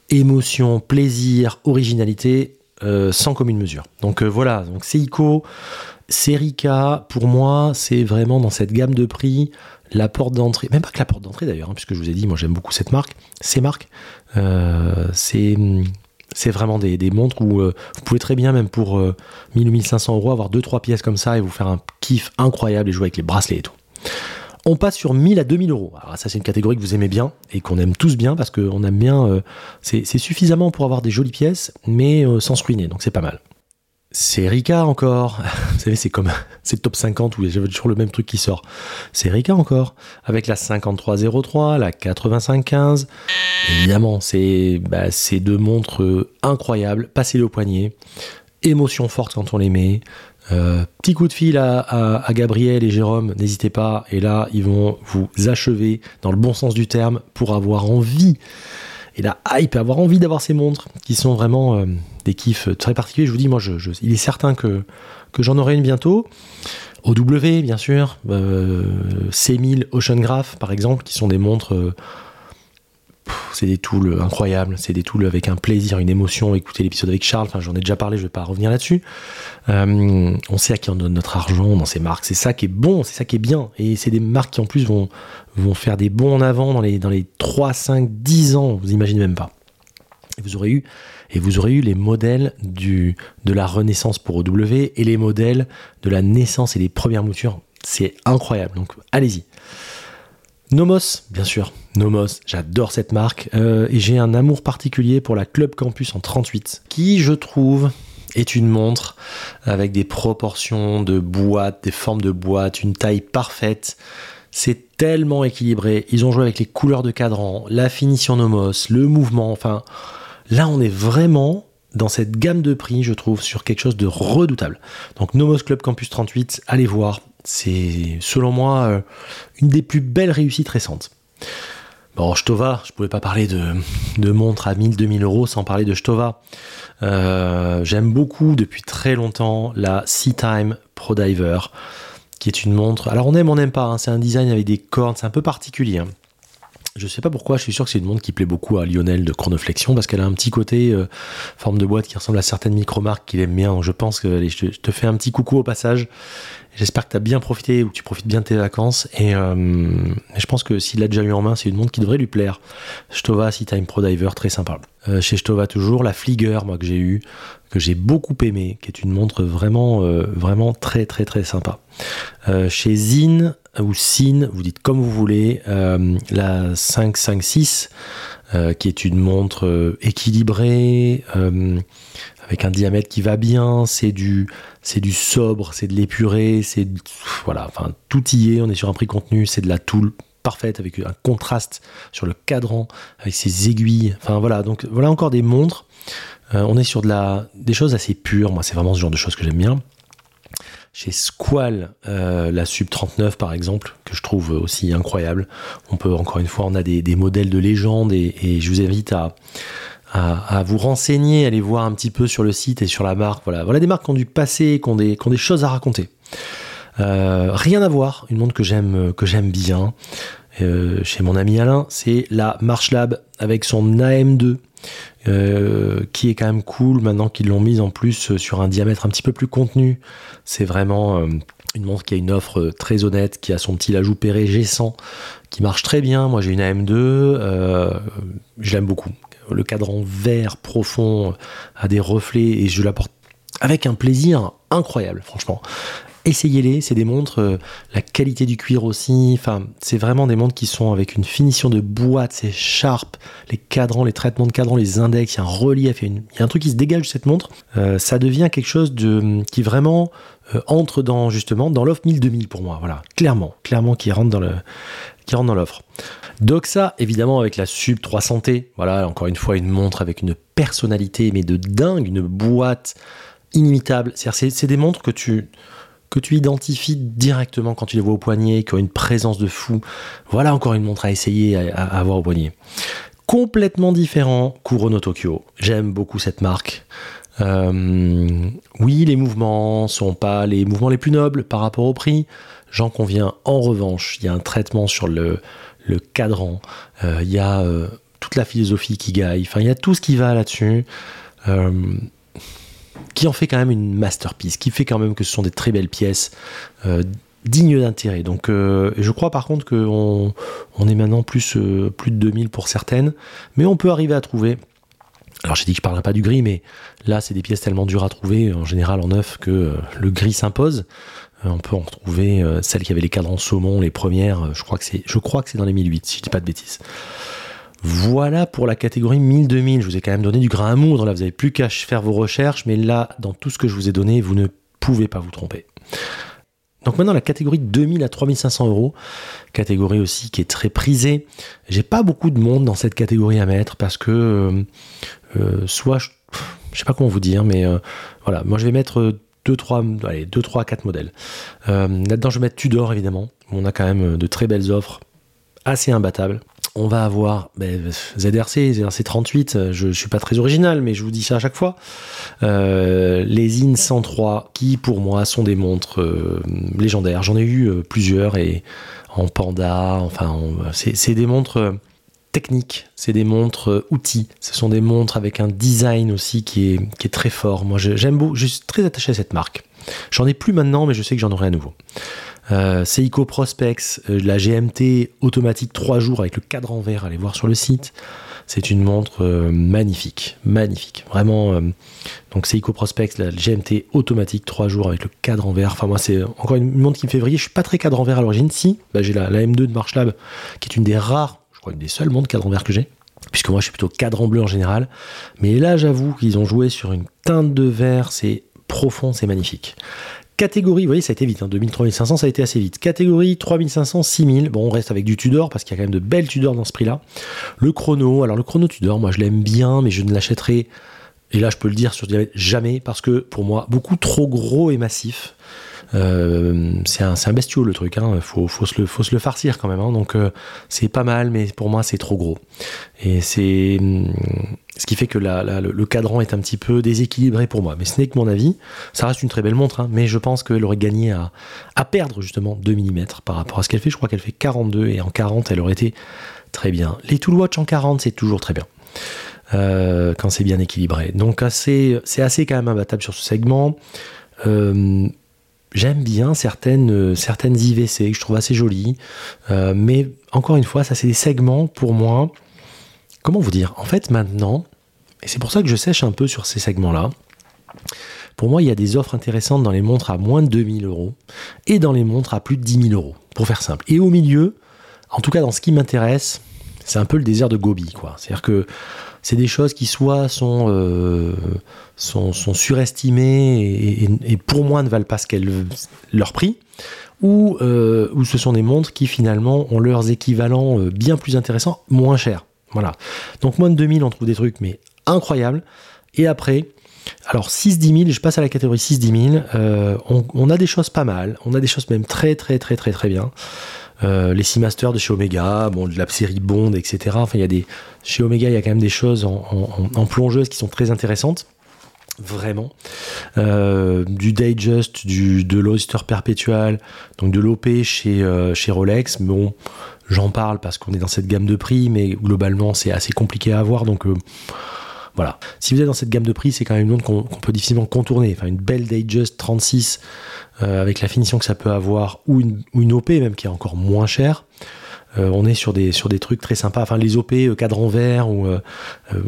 Speaker 1: émotion, plaisir, originalité, euh, sans commune mesure. Donc euh, voilà, donc c'est ICO, c'est Rika, pour moi c'est vraiment dans cette gamme de prix, la porte d'entrée, même pas que la porte d'entrée d'ailleurs, hein, puisque je vous ai dit, moi j'aime beaucoup cette marque, ces marques, euh, c'est... Vraiment des, montres où vous pouvez très bien, même pour euh, 1000 ou 1500 euros, avoir 2-3 pièces comme ça et vous faire un kiff incroyable et jouer avec les bracelets et tout. On passe sur 1000 à 2000 euros. Alors ça, c'est une catégorie que vous aimez bien et qu'on aime tous bien parce qu'on aime bien. Euh, c'est suffisamment pour avoir des jolies pièces, mais euh, sans se ruiner, donc c'est pas mal. C'est Rika encore. [LAUGHS] Vous savez, c'est comme [LAUGHS] c'est top 50 où j'avais toujours le même truc qui sort. C'est Rika encore avec la 5303, la 8515. Évidemment, c'est bah, deux montres euh, incroyables, passez-les au poignet. Émotion forte quand on les met. Euh, petit coup de fil à, Gabriel et Jérôme, n'hésitez pas. Et là, ils vont vous achever dans le bon sens du terme pour avoir envie et la hype, avoir envie d'avoir ces montres qui sont vraiment des kiffs très particuliers. Je vous dis, moi, je, il est certain que, que j'en aurai une bientôt. OW, bien sûr, C1000 Ocean Graph, par exemple, qui sont des montres c'est des tools incroyables, c'est des tools avec un plaisir, une émotion. Écoutez l'épisode avec Charles, j'en ai déjà parlé, je vais pas revenir là-dessus. Euh, on sait à qui on donne notre argent dans ces marques, c'est ça qui est bon, c'est ça qui est bien. Et c'est des marques qui en plus vont, faire des bons en avant dans les, dans les 3, 5, 10 ans, vous imaginez même pas. Et vous aurez eu, et vous aurez eu les modèles de la renaissance pour OW et les modèles de la naissance et les premières moutures. C'est incroyable, donc allez-y. Nomos, bien sûr. Nomos, j'adore cette marque. Euh, et j'ai un amour particulier pour la Club Campus en 38, qui, je trouve, est une montre avec des proportions de boîte, des formes de boîte, une taille parfaite. C'est tellement équilibré. Ils ont joué avec les couleurs de cadran, la finition Nomos, le mouvement. Enfin, là, on est vraiment dans cette gamme de prix, je trouve, sur quelque chose de redoutable. Donc Nomos Club Campus 38, allez voir. C'est, selon moi, euh, une des plus belles réussites récentes. Bon, Stova, je pouvais pas parler de, de montres à 1000, 2000 euros sans parler de Stova. Euh, j'aime beaucoup depuis très longtemps la Seatime Pro Diver, qui est une montre. Alors on aime, on n'aime pas. Hein. c'est un design avec des cornes, c'est un peu particulier. Hein. Je sais pas pourquoi, je suis sûr que c'est une montre qui plaît beaucoup à Lionel de Chronoflexion parce qu'elle a un petit côté euh, forme de boîte qui ressemble à certaines micro-marques qu'il aime bien. je pense que je te fais un petit coucou au passage. J'espère que tu as bien profité ou que tu profites bien de tes vacances. Et euh, je pense que s'il l'a déjà eu en main, c'est une montre qui devrait lui plaire. Stova Sea Time Pro Diver, très sympa. Euh, chez Stova toujours, la Flieger, moi que j'ai eu, que j'ai beaucoup aimé, qui est une montre vraiment, vraiment très très très sympa. Chez Zin, ou SIN, vous dites comme vous voulez, euh, la 556, euh, qui est une montre euh, équilibrée, avec un diamètre qui va bien, c'est du, du sobre, c'est de l'épuré, c'est voilà, enfin tout y est, on est sur un prix contenu, c'est de la toule parfaite avec un contraste sur le cadran, avec ses aiguilles, voilà, donc voilà encore des montres. on est sur de la, des choses assez pures, moi c'est vraiment ce genre de choses que j'aime bien. Chez Squall, euh, la Sub 39 par exemple, que je trouve aussi incroyable. On peut encore une fois, on a des, modèles de légende et, je vous invite à, vous renseigner, aller voir un petit peu sur le site et sur la marque. Voilà, des marques qui ont du passé, qui ont des, choses à raconter. Euh, rien à voir, une montre que j'aime bien euh, chez mon ami Alain, c'est la March Lab avec son AM2 euh, qui est quand même cool maintenant qu'ils l'ont mise en plus euh, sur un diamètre un petit peu plus contenu. C'est vraiment une montre qui a une offre très honnête, qui a son petit ajout Perret G100 qui marche très bien. Moi j'ai une AM2, je l'aime beaucoup. Le cadran vert profond a des reflets et je la porte avec un plaisir incroyable, franchement essayez-les, c'est des montres, euh, la qualité du cuir aussi, enfin, c'est vraiment des montres qui sont avec une finition de boîte, c'est sharp, les cadrans, les traitements de cadrans, les index, il y a un relief, il y a, un truc qui se dégage de cette montre, euh, ça devient quelque chose de, qui vraiment euh, entre dans, justement, dans l'offre 1000-2000 pour moi, voilà, clairement, clairement qui rentre dans le, qui rentre dans l'offre. Doxa, évidemment, avec la Sub 300T, voilà, encore une fois, une montre avec une personnalité, mais de dingue, une boîte inimitable. C'est des montres que tu, que tu identifies directement quand tu les vois au poignet, qui ont une présence de fou. Voilà encore une montre à essayer à, avoir au poignet. Complètement différent, Kurono Tokyo. J'aime beaucoup cette marque. Euh, oui, les mouvements sont pas les mouvements les plus nobles par rapport au prix. J'en conviens. En revanche, il y a un traitement sur le, cadran. Euh, il y a euh, toute la philosophie qui gaille. Enfin, il y a tout ce qui va là-dessus qui en fait quand même une masterpiece, qui fait quand même que ce sont des très belles pièces. Euh, dignes d'intérêt. Donc, euh, je crois par contre qu'on on est maintenant plus, euh, plus de 2000 pour certaines, mais on peut arriver à trouver. Alors, j'ai dit que je parlerai pas du gris, mais là, c'est des pièces tellement dures à trouver, en général en neuf, que le gris s'impose. on peut en retrouver celles qui avaient les cadrans saumon, les premières, je crois que c'est, je crois que c'est dans les 1008, si je dis pas de bêtises. Voilà pour la catégorie 1000-2000. Je vous ai quand même donné du grain à moudre. Là, vous n'avez plus qu'à faire vos recherches, mais là, dans tout ce que je vous ai donné, vous ne pouvez pas vous tromper. Donc maintenant la catégorie 2000 à 3500 euros, catégorie aussi qui est très prisée. J'ai pas beaucoup de monde dans cette catégorie à mettre parce que euh, euh, soit je, ne sais pas comment vous dire, mais euh, voilà, moi je vais mettre 2 3 allez 2 3 4 modèles. Là-dedans je vais mettre Tudor évidemment. On a quand même de très belles offres assez imbattables. On va avoir ZRC, ZRC 38, je, ne suis pas très original, mais je vous dis ça à chaque fois. Euh, les IN 103, qui pour moi sont des montres euh, légendaires. J'en ai eu euh, plusieurs et en panda, enfin, c'est des montres techniques, c'est des montres outils. Ce sont des montres avec un design aussi qui est, qui est très fort. Moi, j'aime beaucoup, je suis très attaché à cette marque. J'en ai plus maintenant, mais je sais que j'en aurai à nouveau. Euh, Seiko Prospex, euh, la GMT automatique 3 jours avec le cadran vert, allez voir sur le site. C'est une montre euh, magnifique, magnifique. Vraiment, donc Seiko Prospex, la GMT automatique 3 jours avec le cadran vert. Enfin, moi, c'est encore une montre qui me fait vriller. Je suis pas très cadran vert à l'origine. Si, bah, j'ai la, M2 de Marchlab, qui est une des rares, je crois, une des seules montres cadran vert que j'ai puisque moi je suis plutôt cadran bleu en général. Mais là, j'avoue qu'ils ont joué sur une teinte de vert, c'est profond, c'est magnifique. Catégorie, vous voyez, ça a été vite, hein, 2000, 3500, ça a été assez vite. Catégorie 3500, 6000. Bon, on reste avec du Tudor parce qu'il y a quand même de belles Tudor dans ce prix-là. Le chrono, alors le chrono Tudor, moi je l'aime bien, mais je ne l'achèterai, et là je peux le dire sur jamais, parce que pour moi, beaucoup trop gros et massif. Euh, c'est un, un, bestiau le truc, hein. faut, se le, farcir quand même. Hein. Donc euh, c'est pas mal, mais pour moi c'est trop gros. Et c'est ce qui fait que le, cadran est un petit peu déséquilibré pour moi. Mais ce n'est que mon avis. Ça reste une très belle montre, hein, mais je pense qu'elle aurait gagné à, perdre justement 2 mm par rapport à ce qu'elle fait. Je crois qu'elle fait 42 et en 40 elle aurait été très bien. Les Toolwatch en 40 c'est toujours très bien. Euh, quand c'est bien équilibré. Donc c'est assez quand même imbattable sur ce segment. J'aime bien certaines, euh, certaines IVC que je trouve assez jolies, euh, mais encore une fois, ça c'est des segments pour moi. Comment vous dire? En fait, maintenant, et c'est pour ça que je sèche un peu sur ces segments-là, pour moi, il y a des offres intéressantes dans les montres à moins de 2000 euros et dans les montres à plus de 10 000 euros, pour faire simple. Et au milieu, en tout cas dans ce qui m'intéresse, c'est un peu le désert de Gobi, quoi. C'est-à-dire que c'est des choses qui soit sont, euh, sont, surestimées et, pour moi ne valent pas ce qu'elles leur prix, ou, euh, ou ce sont des montres qui finalement ont leurs équivalents euh, bien plus intéressants, moins chers. Voilà. Donc moins de 2000, on trouve des trucs mais incroyables. Et après, alors 6-10 000, je passe à la catégorie 6-10 000, on, on, a des choses pas mal, on a des choses même très très très très très bien. Euh, les Seamaster de chez Omega, bon, de la série Bond, etc. Enfin, il y a des, chez Omega, il y a quand même des choses en, plongeuse qui sont très intéressantes. Vraiment. Euh, du Digest, du, de l'Oyster Perpetual, donc de l'OP chez, euh, chez Rolex. Bon, j'en parle parce qu'on est dans cette gamme de prix, mais globalement, c'est assez compliqué à avoir. Donc, voilà. Si vous êtes dans cette gamme de prix, c'est quand même une montre qu'on peut difficilement contourner. Enfin, une belle Digest 36 euh, avec la finition que ça peut avoir, ou une, OP même qui est encore moins chère. Euh, on est sur des, sur des trucs très sympas. Enfin, les OP euh, cadran vert ou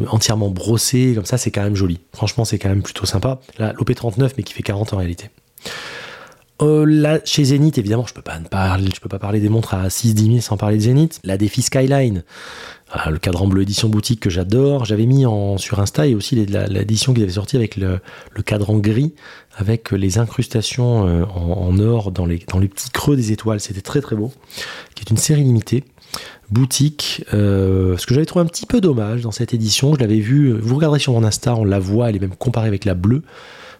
Speaker 1: entièrement brossés, comme ça, c'est quand même joli. Franchement, c'est quand même plutôt sympa. Là, l'OP 39, mais qui fait 40 en réalité. là, chez Zenith, évidemment, je je peux pas parler des montres à 6-10 000 sans parler de Zenith. La Défi Skyline, le cadran bleu édition boutique que j'adore. J'avais mis en, sur Insta et aussi l'édition qu'ils avaient sorti avec le, cadran gris, avec les incrustations euh, en, or dans les, dans les petits creux des étoiles. C'était très très beau. Qui est une série limitée. Boutique, euh, ce que j'avais trouvé un petit peu dommage dans cette édition, je l'avais vu, vous regarderez sur mon Insta, on la voit, elle est même comparée avec la bleue.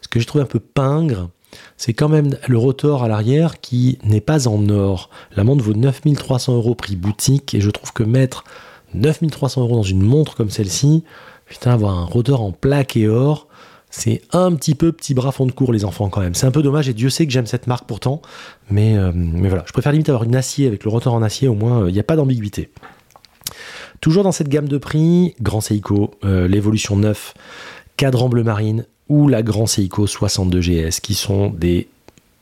Speaker 1: Ce que j'ai trouvé un peu pingre, c'est quand même le rotor à l'arrière qui n'est pas en or. La montre vaut 9300 euros prix boutique et je trouve que mettre 9300 euros dans une montre comme celle-ci, putain, avoir un rotor en plaque et or, c'est un petit peu petit bras fond de cours, les enfants, quand même. C'est un peu dommage, et Dieu sait que j'aime cette marque pourtant, mais, euh, mais voilà. Je préfère limite avoir une acier avec le rotor en acier, au moins, il n'y a pas d'ambiguïté. Toujours dans cette gamme de prix, Grand Seiko, euh, l'évolution 9, cadran bleu marine, ou la Grand Seiko 62 GS, qui sont des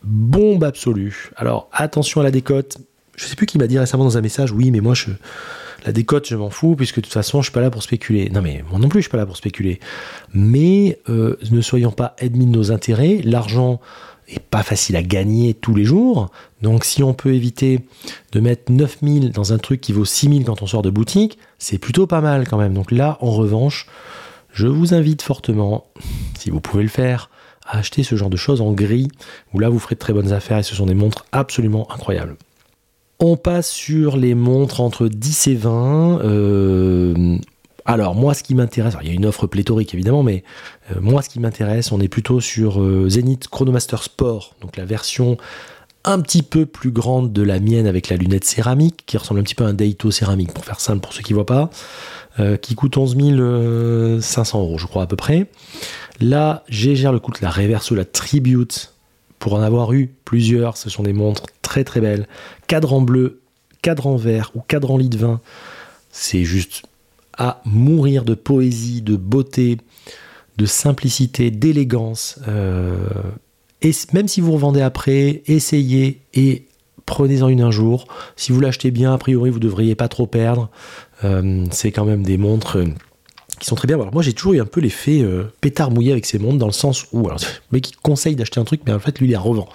Speaker 1: bombes absolues. Alors, attention à la décote. Je sais plus qui m'a dit récemment dans un message, oui, mais moi, je la décote, je m'en fous, puisque de toute façon, je suis pas là pour spéculer. Non, mais moi non plus, je suis pas là pour spéculer. Mais euh, ne soyons pas ennemis de nos intérêts. L'argent est pas facile à gagner tous les jours. Donc, si on peut éviter de mettre 9000 dans un truc qui vaut 6000 quand on sort de boutique, c'est plutôt pas mal quand même. Donc là, en revanche, je vous invite fortement, si vous pouvez le faire, à acheter ce genre de choses en gris, où là, vous ferez de très bonnes affaires et ce sont des montres absolument incroyables. On passe sur les montres entre 10 et 20. Euh, alors moi ce qui m'intéresse, il y a une offre pléthorique évidemment, mais euh, moi ce qui m'intéresse, on est plutôt sur euh, Zenith Chronomaster Sport, donc la version un petit peu plus grande de la mienne avec la lunette céramique, qui ressemble un petit peu à un Daito céramique, pour faire simple pour ceux qui ne voient pas, qui coûte 11 500 euros, je crois, à peu près. Là, j'ai le coûte la Reverso, la Tribute, pour en avoir eu plusieurs. Ce sont des montres très très belles. Cadran bleu, cadran vert ou cadran lit de vin. C'est juste à mourir de poésie, de beauté, de simplicité, d'élégance. Euh, et même si vous revendez après, essayez et prenez-en une un jour. Si vous l'achetez bien, a priori, vous ne devriez pas trop perdre. Euh, c'est quand même des montres euh, qui sont très bien. Alors moi, j'ai toujours eu un peu l'effet pétard mouillé avec ces montres, dans le sens où, alors, [LAUGHS] le mec qui conseille d'acheter un truc, mais en fait, lui, il les revend.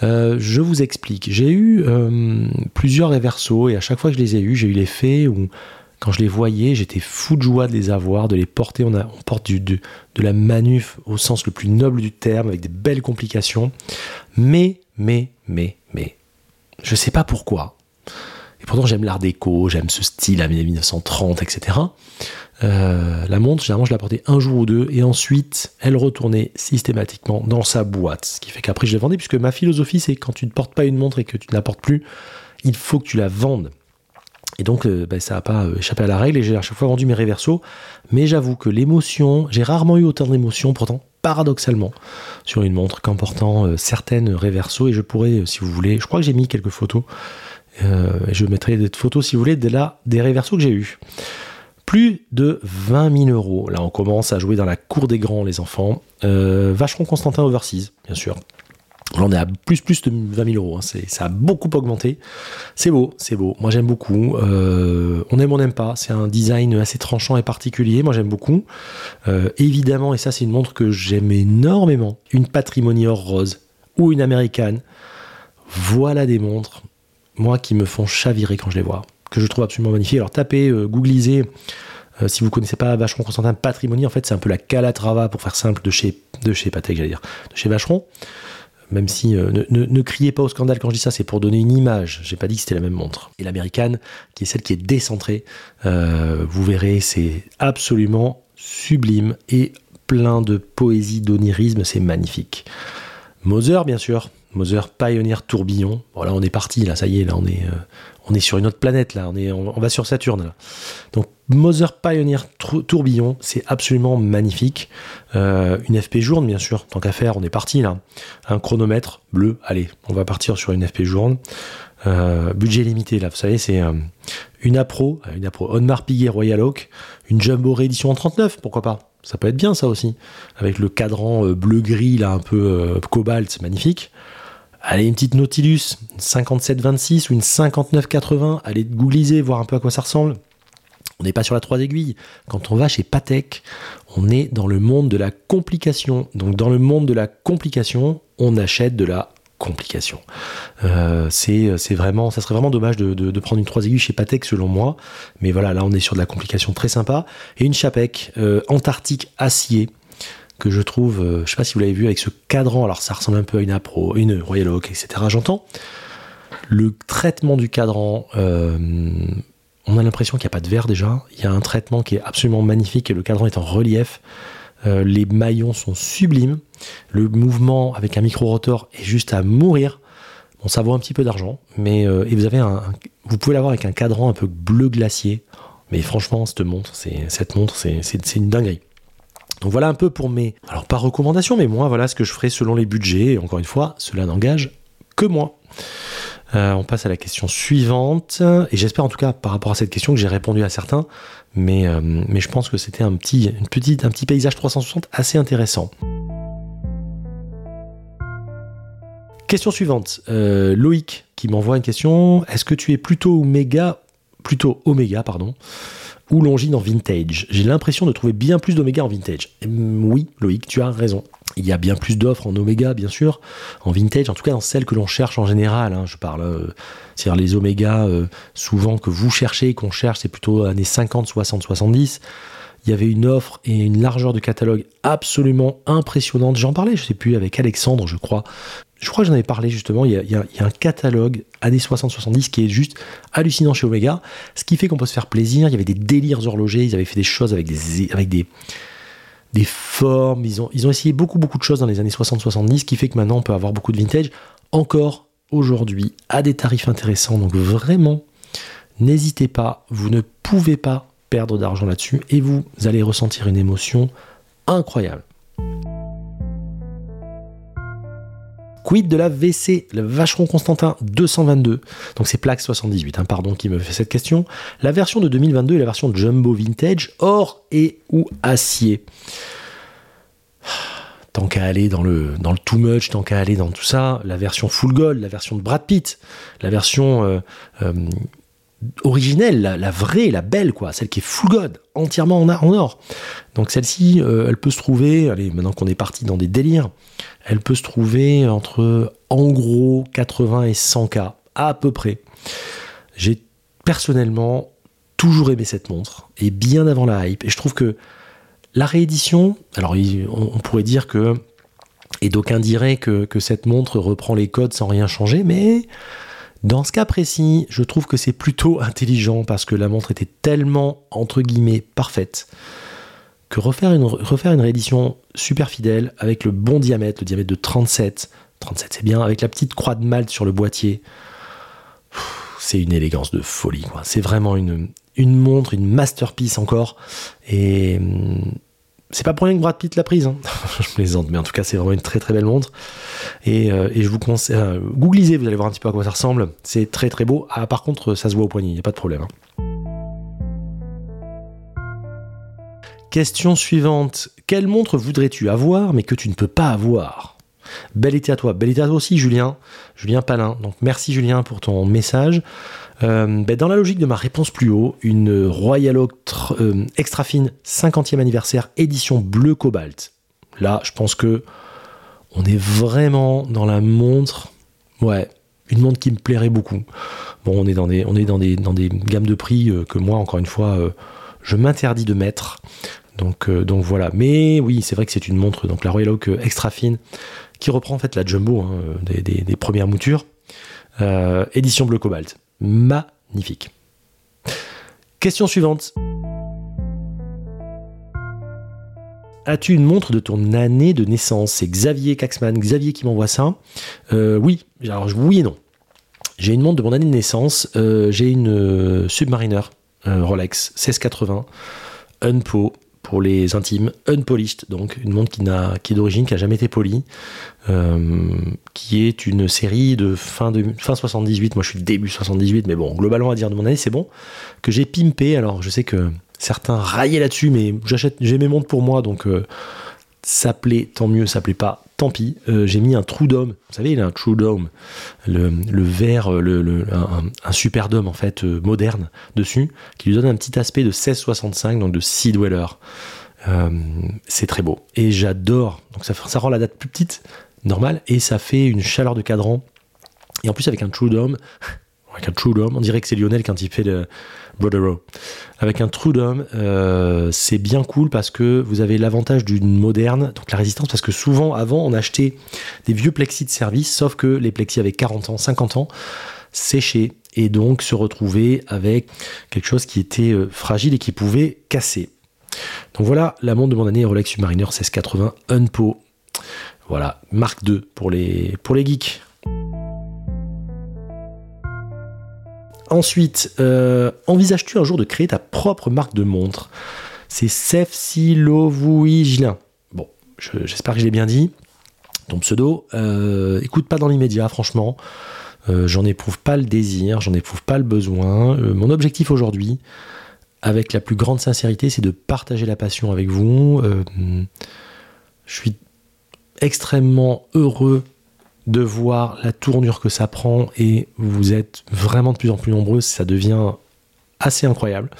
Speaker 1: je vous explique. J'ai eu plusieurs reversos et à chaque fois que je les ai eus, j'ai eu l'effet où quand je les voyais, j'étais fou de joie de les avoir, de les porter. On, a, on porte de, la manuf au sens le plus noble du terme, avec des belles complications. Mais, mais, mais, mais, je sais pas pourquoi. Et pourtant, j'aime l'art déco, j'aime ce style à 1930, etc. Euh, la montre, généralement, je la portais un jour ou deux, et ensuite, elle retournait systématiquement dans sa boîte. Ce qui fait qu'après, je la vendais, puisque ma philosophie, c'est quand tu ne portes pas une montre et que tu ne la portes plus, il faut que tu la vendes. Et donc, euh, ben, ça n'a pas euh, échappé à la règle et j'ai à chaque fois vendu mes réversos. Mais j'avoue que l'émotion, j'ai rarement eu autant d'émotions, pourtant paradoxalement, sur une montre qu'en portant certaines réversos. Et je pourrais, si vous voulez, je crois que j'ai mis quelques photos. je mettrai des photos, si vous voulez, de là, des réversos que j'ai eus. Plus de 20 000 euros. Là, on commence à jouer dans la cour des grands, les enfants. Vacheron Constantin Overseas, bien sûr. On est à plus plus de 20 000 euros. Hein. Ça a beaucoup augmenté. C'est beau, c'est beau. Moi, j'aime beaucoup. Euh, on aime, on n'aime pas. C'est un design assez tranchant et particulier. Moi, j'aime beaucoup. Euh, évidemment, et ça, c'est une montre que j'aime énormément. Une Patrimony or rose ou une américaine. Voilà des montres, moi, qui me font chavirer quand je les vois. Que je trouve absolument magnifiques. Alors, tapez, euh, googlisez. si vous connaissez pas Vacheron Constantin Patrimony, en fait, c'est un peu la Calatrava, pour faire simple, de chez, de chez Patek, j'allais dire, de chez Vacheron même si euh, ne, criez pas au scandale quand je dis ça, c'est pour donner une image. J'ai pas dit que c'était la même montre. Et l'américaine, qui est celle qui est décentrée, euh, vous verrez, c'est absolument sublime et plein de poésie, d'onirisme, c'est magnifique. Moser, bien sûr. Moser Pioneer Tourbillon. Voilà, on est parti là, ça y est, là on est, euh, on est sur une autre planète là, on, va sur Saturne. Donc Moser Pioneer Tourbillon, c'est absolument magnifique. Euh, une FP journe, bien sûr, tant qu'à faire, on est parti là. Un chronomètre bleu, allez, on va partir sur une FP journe. Euh, budget limité là, vous savez, c'est euh, une Apro, une Apro Onmar Piguet Royal Oak, une Jumbo réédition en 39, pourquoi pas Ça peut être bien ça aussi, avec le cadran bleu-gris là, un peu cobalt, c'est magnifique. Allez, une petite Nautilus, 57-26 ou une 59-80, allez googliser, voir un peu à quoi ça ressemble. On n'est pas sur la 3 aiguilles. Quand on va chez Patek, on est dans le monde de la complication. Donc dans le monde de la complication, on achète de la complication. Euh, c'est vraiment, ça serait vraiment dommage de, prendre une 3 aiguilles chez Patek selon moi. Mais voilà, là on est sur de la complication très sympa. Et une Chapec euh, Antarctique acier que je trouve, euh, je ne sais pas si vous l'avez vu avec ce cadran. Alors ça ressemble un peu à une Apro, une Royal Oak, etc. J'entends. Le traitement du cadran on a l'impression qu'il n'y a pas de verre déjà. Il y a un traitement qui est absolument magnifique et le cadran est en relief. Euh, les maillons sont sublimes. Le mouvement avec un micro-rotor est juste à mourir. Bon, ça vaut un petit peu d'argent, mais euh, et vous avez un, vous pouvez l'avoir avec un cadran un peu bleu glacier. Mais franchement, montre, cette montre, c'est une dinguerie. Donc voilà un peu pour mes, alors pas recommandations, mais moi voilà ce que je ferai selon les budgets. Et encore une fois, cela n'engage que moi. Euh, on passe à la question suivante. Et j'espère en tout cas par rapport à cette question que j'ai répondu à certains. Mais, euh, je pense que c'était un petit paysage 360 assez intéressant. Question suivante. Euh, Loïc qui m'envoie une question. Est-ce que tu es plutôt Oméga, plutôt Oméga, pardon, ou Longines en vintage J'ai l'impression de trouver bien plus d'Oméga en vintage. oui, Loïc, tu as raison. Il y a bien plus d'offres en Oméga, bien sûr, en vintage, en tout cas dans celles que l'on cherche en général. Hein, je parle, euh, c'est-à-dire les Oméga, euh, souvent que vous cherchez, qu'on cherche, c'est plutôt années 50, 60, 70. Il y avait une offre et une largeur de catalogue absolument impressionnante. J'en parlais, je sais plus, avec Alexandre, je crois. Je crois que j'en avais parlé justement. Il y, a, un catalogue années 60-70 qui est juste hallucinant chez Omega. Ce qui fait qu'on peut se faire plaisir. Il y avait des délires horlogers. Ils avaient fait des choses avec des, formes. Ils ont essayé beaucoup, beaucoup de choses dans les années 60-70, ce qui fait que maintenant on peut avoir beaucoup de vintage. encore aujourd'hui à des tarifs intéressants. Donc vraiment, n'hésitez pas, vous ne pouvez pas perdre d'argent là-dessus et vous allez ressentir une émotion incroyable. Quid de la VC, le Vacheron Constantin 222, donc c'est Plaque 78, hein, pardon, qui me fait cette question. La version de 2022 et la version Jumbo Vintage, or et ou acier. [SIGHS] Tant qu'à aller dans le, too much, tant qu'à aller dans tout ça, la version full gold, la version de Brad Pitt, la version euh, euh, originelle, la, vraie, la belle, quoi, celle qui est full god, entièrement en, en or. Donc celle-ci, euh, elle peut se trouver, allez, maintenant qu'on est parti dans des délires, elle peut se trouver entre en gros 80 et 100 k à peu près. J'ai personnellement toujours aimé cette montre et bien avant la hype. Et je trouve que la réédition, alors on pourrait dire que et d'aucuns diraient que, que cette montre reprend les codes sans rien changer, mais dans ce cas précis, je trouve que c'est plutôt [LAUGHS] intelligent parce que la montre était tellement, entre guillemets, parfaite refaire une, refaire une réédition super fidèle avec le bon diamètre, le diamètre de 37, 37 c'est bien, avec la petite croix de malte sur le boîtier, c'est une élégance de folie. C'est vraiment une, montre, une masterpiece encore. Et hum, c'est pas pour rien que Brad Pitt l'a prise, hein. [LAUGHS] je plaisante, mais en tout cas c'est vraiment une très très belle montre. Et, euh, je vous conseille, euh, googlisez, vous allez voir un petit peu à quoi ça ressemble. C'est très très beau. Ah, par contre, ça se voit au poignet, il n'y a pas de problème. Hein. Question suivante. Quelle montre voudrais-tu avoir mais que tu ne peux pas avoir? Bel été à toi. Bel été à toi aussi, Julien. Julien Palin. Donc merci Julien pour ton message. Euh, ben, dans la logique de ma réponse plus haut, une Royal Oak euh, extra fine 50e anniversaire édition bleu cobalt. Là, je pense que on est vraiment dans la montre. Ouais, une montre qui me plairait beaucoup. Bon, on est dans des, on est dans des, dans des gammes de prix euh, que moi, encore une fois, je m'interdis de mettre. Donc, donc voilà. Mais oui, c'est vrai que c'est une montre, donc la Royal Oak extra fine, qui reprend en fait la jumbo hein, des, premières moutures. édition bleu cobalt magnifique. Question suivante. As-tu une montre de ton année de naissance? C'est Xavier Caxman. Xavier qui m'envoie ça. Euh, oui, alors oui et non. J'ai une montre de mon année de naissance. Euh, j'ai une euh, Submariner Rolex 1680 Unpo pour les intimes, unpolished, donc une montre qui, n'a, qui est d'origine, qui n'a jamais été polie, euh, qui est une série de fin, de fin 78, moi je suis début 78, mais bon, globalement à dire de mon année, c'est bon, que j'ai pimpé, alors je sais que certains raillaient là-dessus, mais j'achète, j'ai mes montres pour moi, donc euh, ça plaît, tant mieux, ça plaît pas, tant pis. Euh, j'ai mis un True Dome, vous savez, il a un True Dome, le, le verre, le, un, super dôme en fait euh, moderne dessus, qui lui donne un petit aspect de 1665, donc de Sea Dweller. Euh, c'est très beau. Et j'adore, donc ça, ça rend la date plus petite, normale, et ça fait une chaleur de cadran. Et en plus avec un True Dome, avec un True on dirait que c'est Lionel quand il fait le Brodero. Avec un True euh, c'est bien cool parce que vous avez l'avantage d'une moderne, donc la résistance, parce que souvent, avant, on achetait des vieux plexis de service, sauf que les plexis avaient 40 ans, 50 ans, séchés, et donc se retrouver avec quelque chose qui était euh, fragile et qui pouvait casser. Donc voilà la montre de mon année Rolex Submariner 1680 Unpo. Voilà, marque 2 pour les, pour les geeks. Ensuite, euh, envisages-tu un jour de créer ta propre marque de montre? C'est Gilin. Bon, j'espère que je l'ai bien dit. Ton pseudo, euh, écoute pas dans l'immédiat, franchement. Euh, j'en éprouve pas le désir, j'en éprouve pas le besoin. mon objectif aujourd'hui, avec la plus grande sincérité, c'est de partager la passion avec vous. je suis extrêmement heureux de voir la tournure que ça prend et vous êtes vraiment de plus en plus nombreux, ça devient assez incroyable.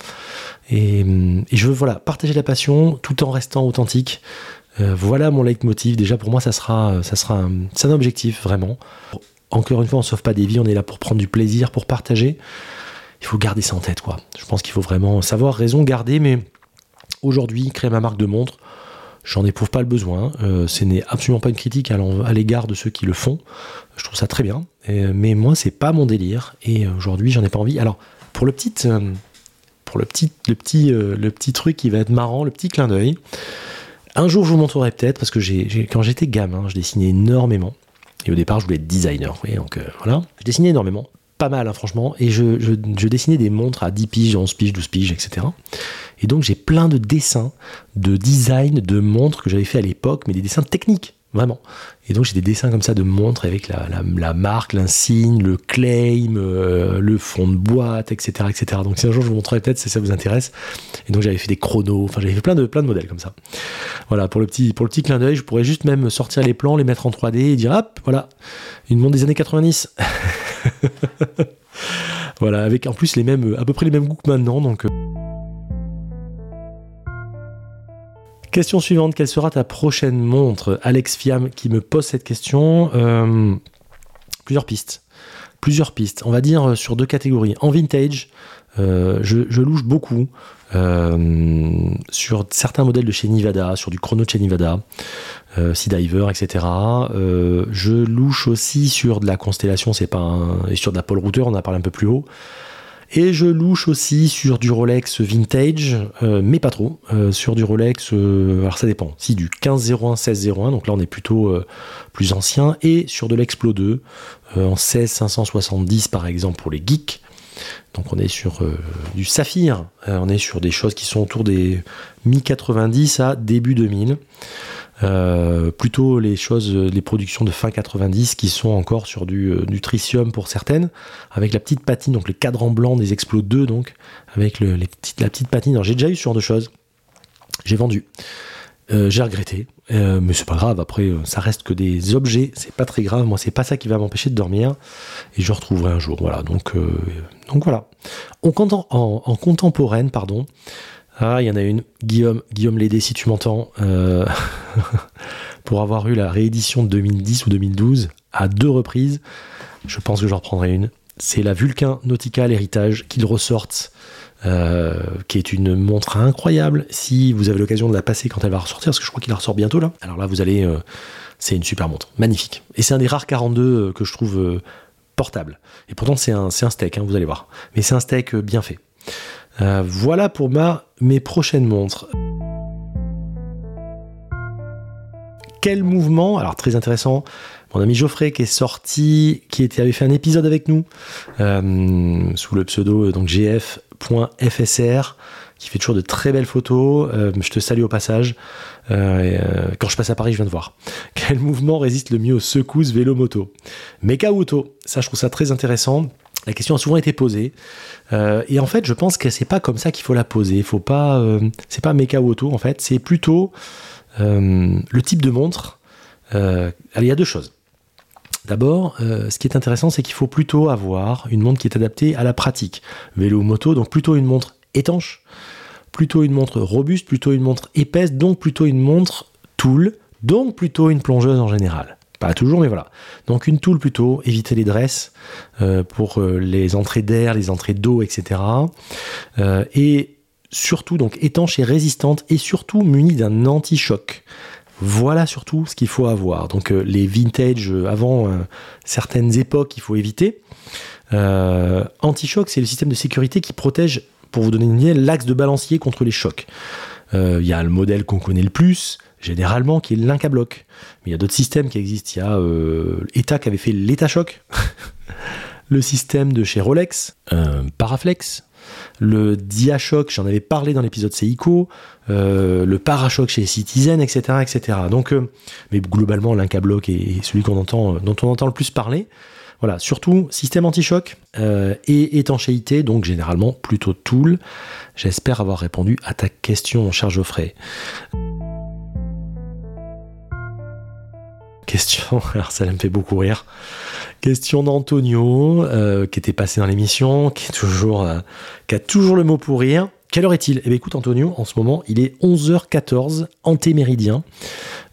Speaker 1: Et, je veux voilà, partager la passion tout en restant authentique. Euh, voilà mon leitmotiv. Déjà pour moi, ça sera, ça sera un, un objectif vraiment. Encore une fois, on ne sauve pas des vies, on est là pour prendre du plaisir, pour partager. Il faut garder ça en tête, quoi. Je pense qu'il faut vraiment savoir raison garder, mais aujourd'hui, créer ma marque de montre, J'en éprouve pas le besoin. Euh, ce n'est absolument pas une critique à l'égard de ceux qui le font. Je trouve ça très bien. mais moi, c'est pas mon délire. Et aujourd'hui, j'en ai pas envie. Alors, pour le petit, euh, pour le petit, le petit, euh, le petit truc qui va être marrant, le petit clin d'œil. Un jour, je vous montrerai peut-être parce que quand j'étais gamin, je dessinais énormément. Et au départ, je voulais être designer. donc voilà. Je dessinais énormément pas mal, hein, franchement. Et je, dessinais des montres à 10 piges, 11 piges, 12 piges, etc. Et donc, j'ai plein de dessins, de design de montres que j'avais fait à l'époque, mais des dessins techniques, vraiment. Et donc, j'ai des dessins comme ça de montres avec la, la, marque, l'insigne, le claim, euh, le fond de boîte, etc., etc. Donc, si un jour je vous montrerai peut-être si ça vous intéresse. Et donc, j'avais fait des chronos, enfin, j'avais fait plein de, plein de modèles comme ça. Voilà, pour le petit, pour le petit clin d'œil, je pourrais juste même sortir les plans, les mettre en 3D et dire, hop, voilà, une montre des années 90. [LAUGHS] [LAUGHS] voilà, avec en plus les mêmes, à peu près les mêmes goûts que maintenant. Donc. Euh. Question suivante, quelle sera ta prochaine montre? Alex Fiam qui me pose cette question. Euh, plusieurs pistes. Plusieurs pistes. On va dire euh, sur deux catégories. En vintage, je, louche beaucoup sur certains modèles de chez Nivada, sur du chrono de chez Nivada. Euh, Sea Diver, etc. Euh, je louche aussi sur de la constellation, c'est pas un... et sur de la pole router, on en a parlé un peu plus haut. Et je louche aussi sur du Rolex vintage, euh, mais pas trop. sur du Rolex, alors ça dépend. Si du 1501, 1601, donc là on est plutôt plus ancien, et sur de l'Explo 2 en 16570 par exemple pour les geeks. Donc on est sur du saphir, on est sur des choses qui sont autour des mi-90 à début 2000. Euh, plutôt les choses, les productions de fin 90 qui sont encore sur du, euh, pour certaines, avec la petite patine, donc les cadrans blancs des Explo 2, donc, avec la petite patine. J'ai déjà eu ce genre de choses. J'ai vendu. Euh, j'ai regretté, mais c'est pas grave. Après, ça reste que des objets, c'est pas très grave. Moi, c'est pas ça qui va m'empêcher de dormir, et je retrouverai un jour. Voilà. Donc, donc voilà. En, en, en contemporaine, pardon. Ah, il y en a une. Guillaume, Guillaume Lédé, si tu m'entends, euh, [LAUGHS] pour avoir eu la réédition de 2010 ou 2012 à deux reprises, je pense que j'en reprendrai une. C'est la Vulcain Nautical Héritage qu'ils ressortent, euh, qui est une montre incroyable. Si vous avez l'occasion de la passer quand elle va ressortir, parce que je crois qu'il la ressort bientôt là. Alors là, vous allez. Euh, c'est une super montre, magnifique. Et c'est un des rares 42 que je trouve portable. Et pourtant, c'est un, un steak, hein, vous allez voir. Mais c'est un steak bien fait. Euh, voilà pour ma, mes prochaines montres. Quel mouvement Alors très intéressant. Mon ami Geoffrey qui est sorti, qui avait fait un épisode avec nous euh, sous le pseudo donc gf.fsr, qui fait toujours de très belles photos. Euh, je te salue au passage. quand je passe à Paris, je viens de voir. [LAUGHS] Quel mouvement résiste le mieux aux secousses vélo-moto? Mecha auto? Ça, je trouve ça très intéressant. La question a souvent été posée. Euh, et en fait, je pense que c'est pas comme ça qu'il faut la poser. Faut pas, euh, c'est pas méca ou auto en fait. C'est plutôt euh, le type de montre. il y a deux choses. D'abord, ce qui est intéressant, c'est qu'il faut plutôt avoir une montre qui est adaptée à la pratique. Vélo ou moto, donc plutôt une montre étanche, plutôt une montre robuste, plutôt une montre épaisse, donc plutôt une montre tool, donc plutôt une plongeuse en général. Toujours, mais voilà. Donc une tool plutôt, éviter les dresses euh, pour euh, les entrées d'air, les entrées d'eau, etc. Euh, et surtout donc étanche et résistante et surtout munie d'un anti-choc. Voilà surtout ce qu'il faut avoir. Donc les vintage avant certaines époques, il faut éviter. anti-choc, c'est le système de sécurité qui protège, pour vous donner une idée, l'axe de balancier contre les chocs. Il y a le modèle qu'on connaît le plus, généralement, qui est l'Inca Block. Mais il y a d'autres systèmes qui existent. Il y a euh, ETA qui avait fait l'ETA Choc, [LAUGHS] le système de chez Rolex, euh, Paraflex, le Diachoc, j'en avais parlé dans l'épisode Seiko, euh, le Parachoc chez Citizen, etc. etc. Donc, euh, mais globalement, l'Inca Block est celui qu'on entend, dont on entend le plus parler. Voilà, surtout système anti-choc et étanchéité, donc généralement plutôt tool. J'espère avoir répondu à ta question, cher Geoffrey. Question, [LAUGHS] alors ça me fait beaucoup rire. Question d'Antonio, euh, qui était passé dans l'émission, euh, qui a toujours le mot pour rire. Quelle heure est-il? Eh bien écoute Antonio, en ce moment il est 11h14, antéméridien.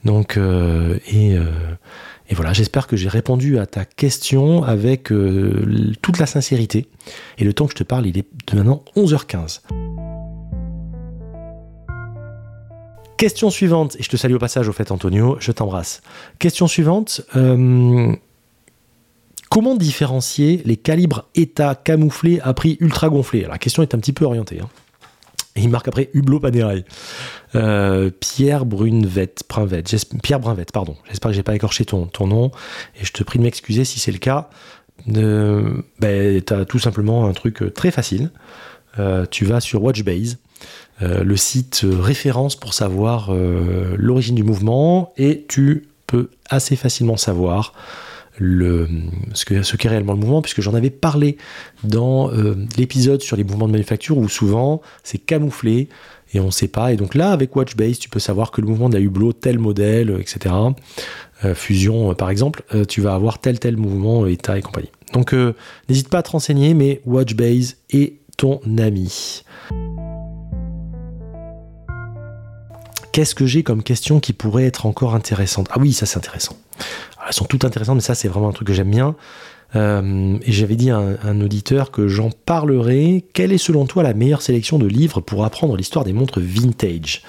Speaker 1: Donc, euh, et, et, voilà, j'espère que j'ai répondu à ta question avec toute la sincérité. Et le temps que je te parle, il est de maintenant 11h15. Question suivante, et je te salue au passage au fait Antonio, je t'embrasse. Question suivante, euh, comment différencier les calibres état camouflés à prix ultra gonflé? La question est un petit peu orientée. Hein. Il marque après Hublot Panerai. Euh, Pierre Brunvet, Pierre pardon. J'espère que j'ai pas écorché ton, ton nom. Et je te prie de m'excuser si c'est le cas. Euh, ben, tu as tout simplement un truc très facile. Euh, tu vas sur Watchbase, euh, le site référence pour savoir euh, l'origine du mouvement, et tu peux assez facilement savoir ce qu'est réellement le mouvement, puisque j'en avais parlé dans l'épisode sur les mouvements de manufacture, où souvent c'est camouflé et on ne sait pas. Et donc là, avec Watchbase, tu peux savoir que le mouvement de la hublot, tel modèle, etc., fusion par exemple, tu vas avoir tel tel mouvement, état et compagnie. Donc n'hésite pas à te renseigner, mais Watchbase est ton ami. Qu'est-ce que j'ai comme question qui pourrait être encore intéressante? Ah oui, ça c'est intéressant. elles sont toutes intéressantes, mais ça c'est vraiment un truc que j'aime bien. Euh, et j'avais dit à un, auditeur que j'en parlerai. Quelle est selon toi la meilleure sélection de livres pour apprendre l'histoire des montres vintage?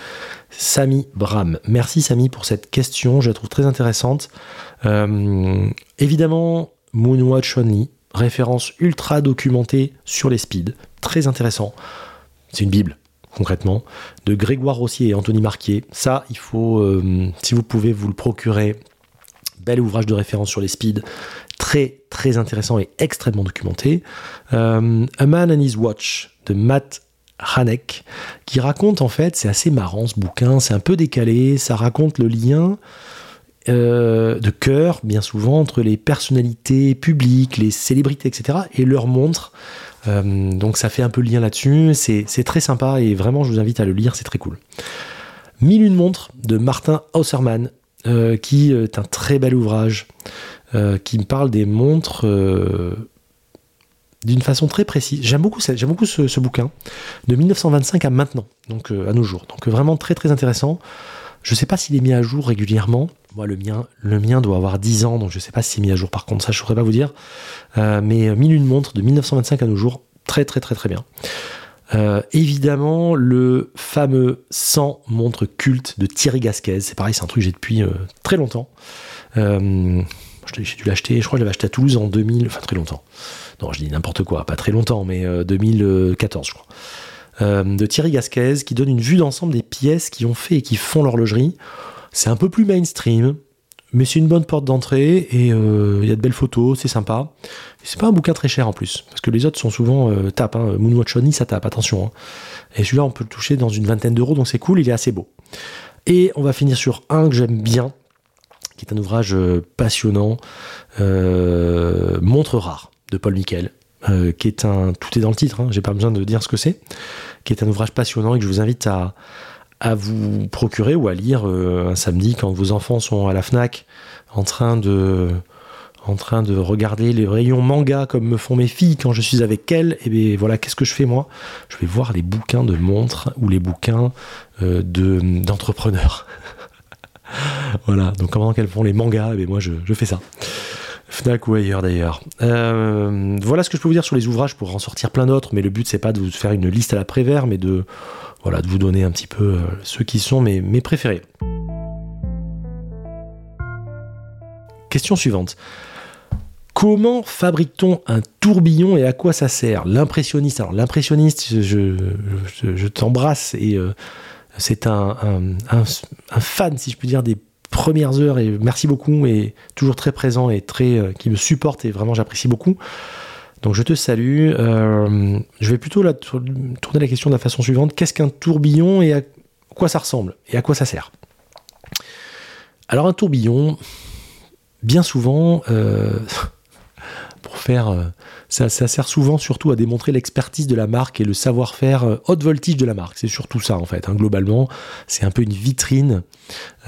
Speaker 1: Samy Bram. Merci Samy pour cette question, je la trouve très intéressante. Euh, évidemment, Moonwatch Only, référence ultra documentée sur les speeds, très intéressant. C'est une Bible, concrètement, de Grégoire Rossier et Anthony Marquier. Ça, il faut, euh, si vous pouvez vous le procurer, bel ouvrage de référence sur les speeds, très très intéressant et extrêmement documenté. Euh, A Man and His Watch de Matt Hanek, qui raconte en fait, c'est assez marrant ce bouquin, c'est un peu décalé, ça raconte le lien euh, de cœur, bien souvent, entre les personnalités publiques, les célébrités, etc., et leurs montres. Euh, donc ça fait un peu le lien là-dessus. C'est très sympa et vraiment, je vous invite à le lire, c'est très cool. Mille une montres de Martin Haussermann, euh, qui est un très bel ouvrage, qui me parle des montres d'une façon très précise. J'aime beaucoup, beaucoup ce, ce, bouquin, de 1925 à maintenant, donc à nos jours. Donc vraiment très très intéressant. Je ne sais pas s'il est mis à jour régulièrement. Moi, le mien, le mien doit avoir 10 ans, donc je ne sais pas s'il est mis à jour. Par contre, ça, je ne saurais pas vous dire. Euh, mais mille une montre de 1925 à nos jours, très très très très bien. Euh, évidemment, le fameux 100 montres culte de Thierry Gasquez. C'est pareil, c'est un truc que j'ai depuis euh, très longtemps. j'ai dû l'acheter, je crois que je l'avais acheté à Toulouse en 2000, enfin très longtemps. Non, je dis n'importe quoi, pas très longtemps, mais 2014, je crois. Euh, de Thierry Gasquez qui donne une vue d'ensemble des pièces qui ont fait et qui font l'horlogerie. C'est un peu plus mainstream, mais c'est une bonne porte d'entrée et euh, il y a de belles photos, c'est sympa. C'est pas un bouquin très cher en plus, parce que les autres sont souvent euh, tapent. Hein. Ça tape, attention. Hein. Et celui-là, on peut le toucher dans une vingtaine d'euros, donc c'est cool, il est assez beau. Et on va finir sur un que j'aime bien, qui est un ouvrage passionnant, Montre rare, de Paul Miquel. Euh, qui est un. Tout est dans le titre, hein, j'ai pas besoin de dire ce que c'est, qui est un ouvrage passionnant et que je vous invite à, à vous procurer ou à lire euh, un samedi quand vos enfants sont à la Fnac en train de regarder les rayons manga comme me font mes filles quand je suis avec elles, et bien voilà, qu'est-ce que je fais moi? Je vais voir les bouquins de montres ou les bouquins euh, de d'entrepreneurs. [LAUGHS] voilà, donc comment qu'elles font les mangas, et bien moi je fais ça. Fnac ou ailleurs d'ailleurs. Euh, voilà ce que je peux vous dire sur les ouvrages pour en sortir plein d'autres, mais le but c'est pas de vous faire une liste à la Prévert, mais de, voilà, de vous donner un petit peu euh, ceux qui sont mes, préférés. Question suivante. Comment fabrique-t-on un tourbillon et à quoi ça sert? L'impressionniste. Alors l'impressionniste, je, t'embrasse et euh, c'est un, un, fan, si je puis dire, des premières heures et merci beaucoup et toujours très présent et très euh, qui me supporte et vraiment j'apprécie beaucoup. Donc je te salue. Euh, je vais plutôt tourner la question de la façon suivante. Qu'est-ce qu'un tourbillon et à quoi ça ressemble et à quoi ça sert? Alors un tourbillon, bien souvent, euh, pour faire ça, sert souvent surtout à démontrer l'expertise de la marque et le savoir-faire euh, haute voltige de la marque. C'est surtout ça en fait. Hein. Globalement, c'est un peu une vitrine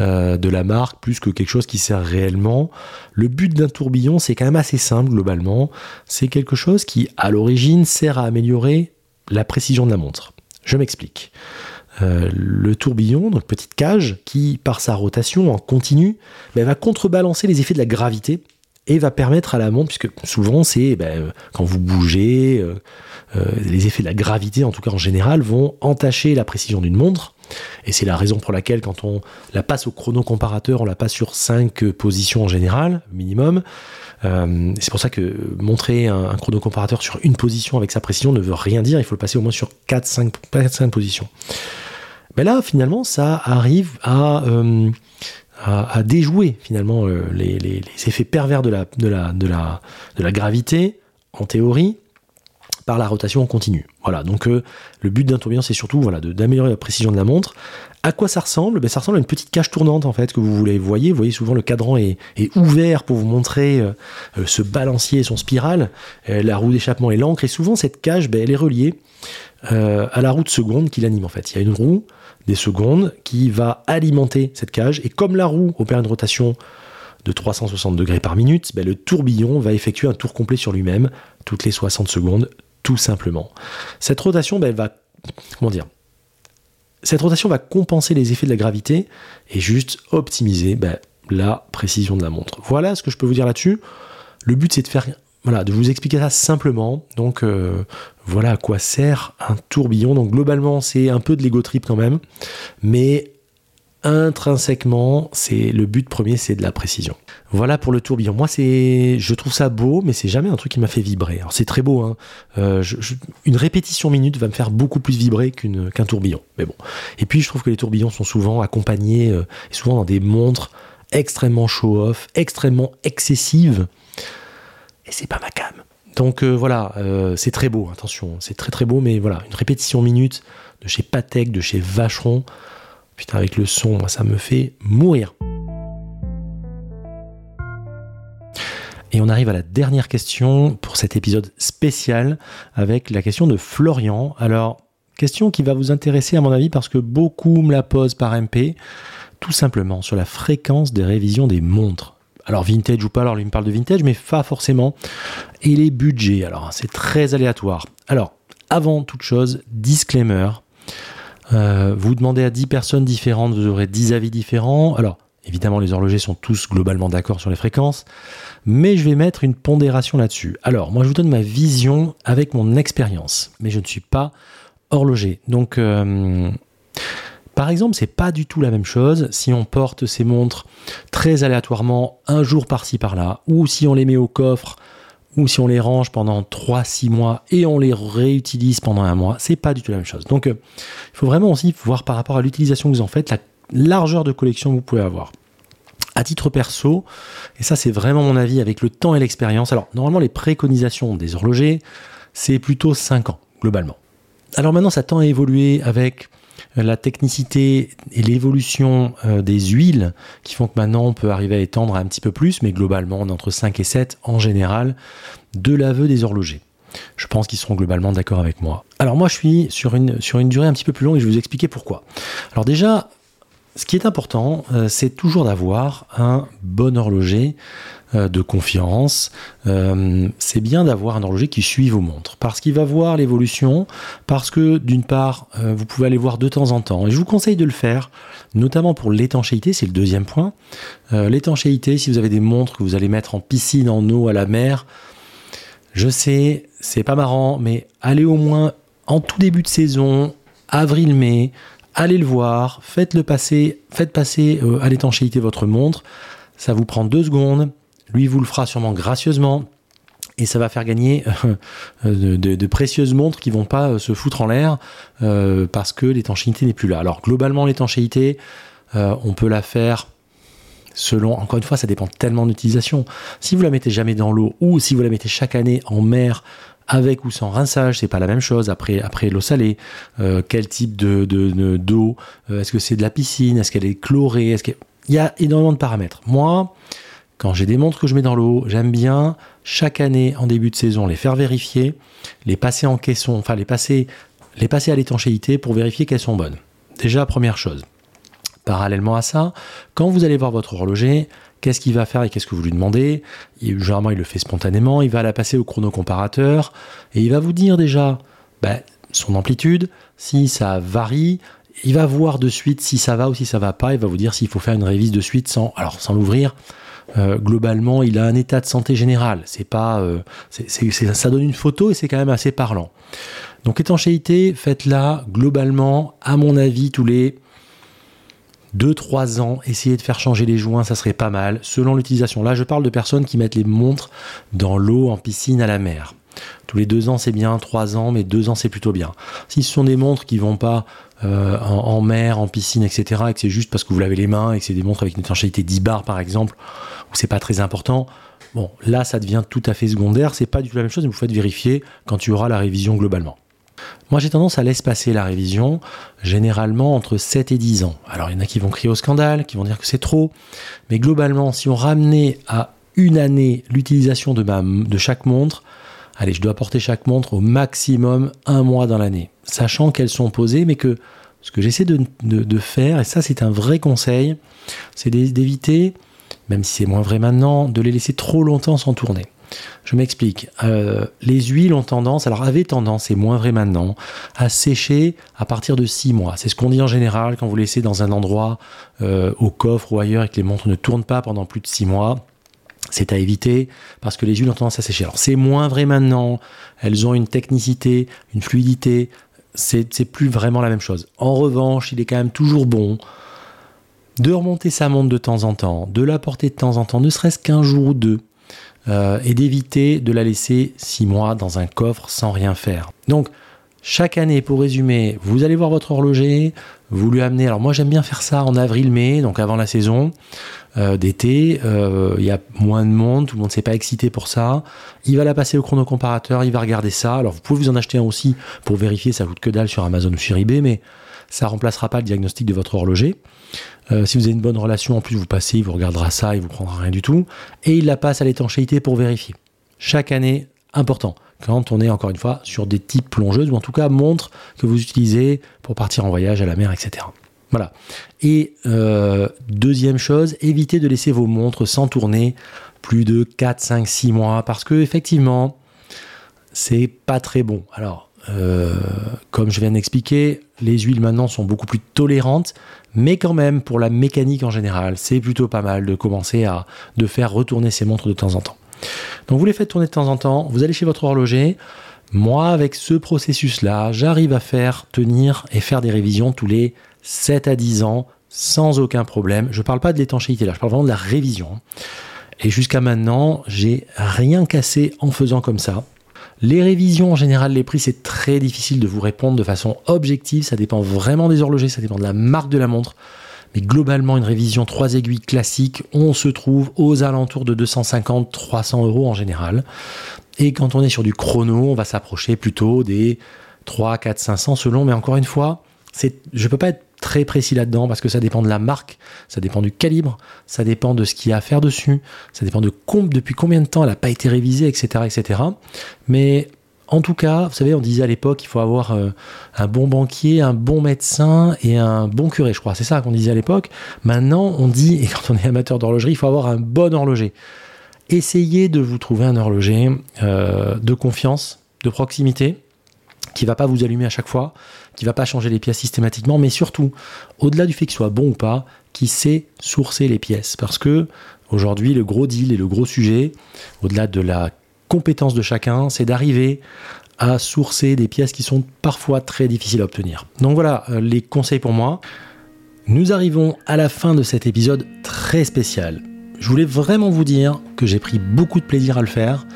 Speaker 1: euh, de la marque plus que quelque chose qui sert réellement. Le but d'un tourbillon, c'est quand même assez simple globalement. C'est quelque chose qui, à l'origine, sert à améliorer la précision de la montre. Je m'explique. Euh, le tourbillon, donc petite cage, qui par sa rotation en continu, ben, va contrebalancer les effets de la gravité et va permettre à la montre, puisque souvent c'est ben, quand vous bougez, euh, euh, les effets de la gravité en tout cas en général vont entacher la précision d'une montre. Et c'est la raison pour laquelle quand on la passe au chrono-comparateur, on la passe sur 5 positions en général, minimum. Euh, c'est pour ça que montrer un, un chrono-comparateur sur une position avec sa précision ne veut rien dire, il faut le passer au moins sur 4-5 positions. Mais là, finalement, ça arrive à, à, déjouer finalement euh, les, effets pervers de la, gravité, en théorie, par la rotation continue. Voilà, donc euh, le but d'un tourbillon, c'est surtout voilà, d'améliorer la précision de la montre. À quoi ça ressemble? Ben, Ça ressemble à une petite cage tournante en fait que vous voulez. voyez, vous voyez souvent le cadran est, est ouvert pour vous montrer euh, ce balancier et son spirale. la roue d'échappement est l'encre et souvent cette cage, ben, elle est reliée à la roue de seconde qui l'anime en fait. Il y a une roue des secondes qui va alimenter cette cage. Et comme la roue opère une rotation de 360 degrés par minute, ben le tourbillon va effectuer un tour complet sur lui-même toutes les 60 secondes, tout simplement. Cette rotation, ben, elle va, comment dire, cette rotation va compenser les effets de la gravité et juste optimiser ben, la précision de la montre. Voilà ce que je peux vous dire là-dessus. Le but, c'est de faire voilà, de vous expliquer ça simplement. Donc euh, voilà à quoi sert un tourbillon. Donc globalement, c'est un peu de l'ego trip quand même, mais intrinsèquement, c'est le but premier, c'est de la précision. Voilà pour le tourbillon. Moi, c'est, je trouve ça beau, mais c'est jamais un truc qui m'a fait vibrer. Alors c'est très beau. Hein. Euh, une répétition minute va me faire beaucoup plus vibrer qu'un tourbillon. Mais bon. Et puis je trouve que les tourbillons sont souvent accompagnés, euh, souvent dans des montres extrêmement show-off, extrêmement excessives et c'est pas ma cam. Donc euh, voilà, euh, c'est très beau, attention, c'est très très beau, mais voilà, une répétition minute de chez Patek, de chez Vacheron, putain avec le son, moi, ça me fait mourir. Et on arrive à la dernière question pour cet épisode spécial avec la question de Florian. Alors, question qui va vous intéresser à mon avis parce que beaucoup me la posent par MP, tout simplement sur la fréquence des révisions des montres alors vintage ou pas, alors lui me parle de vintage, mais pas forcément. Et les budgets, alors c'est très aléatoire. Alors, avant toute chose, disclaimer. Euh, vous demandez à 10 personnes différentes, vous aurez 10 avis différents. Alors, évidemment, les horlogers sont tous globalement d'accord sur les fréquences, mais je vais mettre une pondération là-dessus. Alors, moi, je vous donne ma vision avec mon expérience, mais je ne suis pas horloger. Donc, euh, par exemple, c'est pas du tout la même chose si on porte ces montres très aléatoirement un jour par-ci par-là, ou si on les met au coffre, ou si on les range pendant 3-6 mois et on les réutilise pendant un mois, c'est pas du tout la même chose. Donc euh, il faut vraiment aussi voir par rapport à l'utilisation que vous en faites, la largeur de collection que vous pouvez avoir. À titre perso, et ça c'est vraiment mon avis avec le temps et l'expérience, alors normalement les préconisations des horlogers, c'est plutôt 5 ans globalement. Alors maintenant ça tend à évoluer avec la technicité et l'évolution euh, des huiles qui font que maintenant on peut arriver à étendre un petit peu plus, mais globalement on est entre 5 et 7 en général de l'aveu des horlogers. Je pense qu'ils seront globalement d'accord avec moi. Alors moi je suis sur une, durée un petit peu plus longue et je vais vous expliquer pourquoi. Alors déjà, ce qui est important, euh, c'est toujours d'avoir un bon horloger euh, de confiance. Euh, c'est bien d'avoir un horloger qui suit vos montres parce qu'il va voir l'évolution, parce que d'une part, vous pouvez aller voir de temps en temps. Et je vous conseille de le faire, notamment pour l'étanchéité, c'est le deuxième point. l'étanchéité, si vous avez des montres que vous allez mettre en piscine, en eau, à la mer, je sais, c'est pas marrant, mais allez au moins en tout début de saison, avril-mai, allez le voir, faites-le passer, faites passer euh, à l'étanchéité votre montre. Ça vous prend deux secondes. Lui vous le fera sûrement gracieusement. Et ça va faire gagner euh, de, précieuses montres qui vont pas euh, se foutre en l'air parce que l'étanchéité n'est plus là. Alors globalement l'étanchéité, on peut la faire selon, encore une fois, ça dépend tellement d'utilisation. Si vous la mettez jamais dans l'eau ou si vous la mettez chaque année en mer avec ou sans rinçage, c'est pas la même chose. Après, après l'eau salée, euh, quel type de d'eau euh, Est-ce que c'est de la piscine Est-ce qu'elle est chlorée Est-ce qu'il y a énormément de paramètres. Moi, quand j'ai des montres que je mets dans l'eau, j'aime bien chaque année en début de saison les faire vérifier, les passer en caisson, enfin les passer, les passer à l'étanchéité pour vérifier qu'elles sont bonnes. Déjà première chose. Parallèlement à ça, quand vous allez voir votre horloger, Qu'est-ce qu'il va faire et qu'est-ce que vous lui demandez? Généralement, il le fait spontanément. Il va la passer au chronocomparateur et il va vous dire déjà ben, son amplitude, si ça varie. Il va voir de suite si ça va ou si ça va pas. Il va vous dire s'il faut faire une révise de suite sans, sans l'ouvrir. Euh, globalement, il a un état de santé général. C'est pas, euh, ça donne une photo et c'est quand même assez parlant. Donc étanchéité, faites-la globalement, à mon avis, tous les 2-3 ans, essayez de faire changer les joints, ça serait pas mal, selon l'utilisation. Là, je parle de personnes qui mettent les montres dans l'eau, en piscine, à la mer. Tous les 2 ans, c'est bien, 3 ans, mais 2 ans, c'est plutôt bien. Si ce sont des montres qui vont pas euh, en, mer, en piscine, etc., et que c'est juste parce que vous lavez les mains et que c'est des montres avec une étanchéité 10 bars, par exemple, où c'est pas très important, bon, là, ça devient tout à fait secondaire. C'est pas du tout la même chose, mais vous faites vérifier quand il y aura la révision globalement. Moi, j'ai tendance à laisser passer la révision, généralement entre 7 et 10 ans. Alors, il y en a qui vont crier au scandale, qui vont dire que c'est trop, mais globalement, si on ramenait à une année l'utilisation de chaque montre, allez, je dois porter chaque montre au maximum un mois dans l'année, sachant qu'elles sont posées, mais que ce que j'essaie de, faire, et ça c'est un vrai conseil, c'est d'éviter, même si c'est moins vrai maintenant, de les laisser trop longtemps sans tourner. Je m'explique. Euh, les huiles ont tendance, alors avaient tendance, et moins vrai maintenant, à sécher à partir de 6 mois. C'est ce qu'on dit en général quand vous laissez dans un endroit, euh, au coffre ou ailleurs, et que les montres ne tournent pas pendant plus de 6 mois. C'est à éviter parce que les huiles ont tendance à sécher. Alors c'est moins vrai maintenant. Elles ont une technicité, une fluidité. C'est plus vraiment la même chose. En revanche, il est quand même toujours bon de remonter sa montre de temps en temps, de la porter de temps en temps, ne serait-ce qu'un jour ou deux, euh, et d'éviter de la laisser six mois dans un coffre sans rien faire. Donc, chaque année, pour résumer, vous allez voir votre horloger, vous lui amenez. Alors moi j'aime bien faire ça en avril-mai, donc avant la saison euh, d'été. Euh, il y a moins de monde, tout le monde ne s'est pas excité pour ça. Il va la passer au chronocomparateur, il va regarder ça. Alors vous pouvez vous en acheter un aussi pour vérifier, ça coûte que dalle sur Amazon ou sur eBay, mais ça remplacera pas le diagnostic de votre horloger. Euh, si vous avez une bonne relation, en plus vous passez, il vous regardera ça, il vous prendra rien du tout. Et il la passe à l'étanchéité pour vérifier. Chaque année, important. Quand on est encore une fois sur des types plongeuses, ou en tout cas montre que vous utilisez pour partir en voyage à la mer, etc. Voilà. Et euh, deuxième chose, évitez de laisser vos montres sans tourner plus de 4, 5, 6 mois, parce que effectivement, c'est pas très bon. Alors, euh, comme je viens d'expliquer, les huiles maintenant sont beaucoup plus tolérantes, mais quand même, pour la mécanique en général, c'est plutôt pas mal de commencer à de faire retourner ces montres de temps en temps. Donc vous les faites tourner de temps en temps, vous allez chez votre horloger. Moi, avec ce processus-là, j'arrive à faire tenir et faire des révisions tous les 7 à 10 ans sans aucun problème. Je ne parle pas de l'étanchéité là, je parle vraiment de la révision. Et jusqu'à maintenant, j'ai rien cassé en faisant comme ça. Les révisions, en général, les prix, c'est très difficile de vous répondre de façon objective. Ça dépend vraiment des horlogers, ça dépend de la marque de la montre. Mais globalement, une révision 3 aiguilles classique, on se trouve aux alentours de 250-300 euros en général. Et quand on est sur du chrono, on va s'approcher plutôt des 3, 4, 500 selon. Mais encore une fois, je ne peux pas être très précis là-dedans parce que ça dépend de la marque, ça dépend du calibre, ça dépend de ce qu'il y a à faire dessus, ça dépend de depuis combien de temps elle n'a pas été révisée, etc., etc. Mais en tout cas, vous savez, on disait à l'époque, il faut avoir euh, un bon banquier, un bon médecin et un bon curé, je crois. C'est ça qu'on disait à l'époque. Maintenant, on dit, et quand on est amateur d'horlogerie, il faut avoir un bon horloger. Essayez de vous trouver un horloger euh, de confiance, de proximité, qui va pas vous allumer à chaque fois, qui va pas changer les pièces systématiquement, mais surtout, au-delà du fait qu'il soit bon ou pas, qui sait sourcer les pièces. Parce que aujourd'hui, le gros deal et le gros sujet, au-delà de la compétence de chacun, c'est d'arriver à sourcer des pièces qui sont parfois très difficiles à obtenir. Donc voilà euh, les conseils pour moi. Nous arrivons à la fin de cet épisode très spécial. Je voulais vraiment vous dire que j'ai pris beaucoup de plaisir à le faire.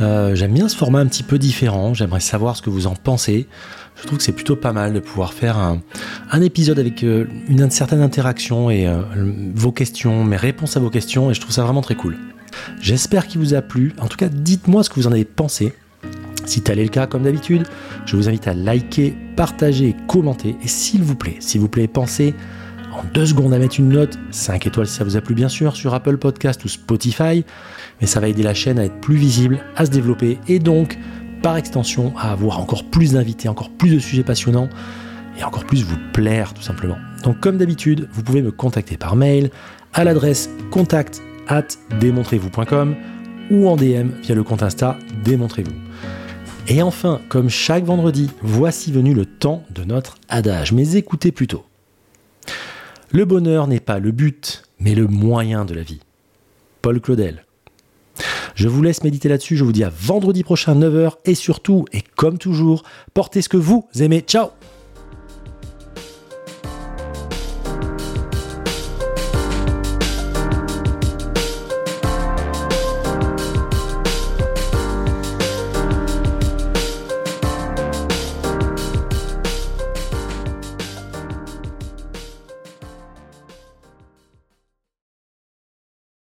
Speaker 1: Euh, j'aime bien ce format un petit peu différent. J'aimerais savoir ce que vous en pensez. Je trouve que c'est plutôt pas mal de pouvoir faire un, épisode avec euh, une certaine interaction et vos questions, mes réponses à vos questions. Et je trouve ça vraiment très cool. J'espère qu'il vous a plu. En tout cas, dites-moi ce que vous en avez pensé. Si tel est le cas, comme d'habitude, je vous invite à liker, partager commenter. Et s'il vous plaît, s'il vous plaît, pensez en deux secondes à mettre une note, 5 étoiles si ça vous a plu bien sûr, sur Apple Podcast ou Spotify. Mais ça va aider la chaîne à être plus visible, à se développer et donc, par extension, à avoir encore plus d'invités, encore plus de sujets passionnants et encore plus vous plaire tout simplement. Donc comme d'habitude, vous pouvez me contacter par mail à l'adresse contact at démontrez-vous.com ou en DM via le compte Insta Démontrez-vous. Et enfin, comme chaque vendredi, voici venu le temps de notre adage, mais écoutez plutôt. Le bonheur n'est pas le but, mais le moyen de la vie. Paul Claudel. Je vous laisse méditer là-dessus, je vous dis à vendredi prochain 9h et surtout, et comme toujours, portez ce que vous aimez. Ciao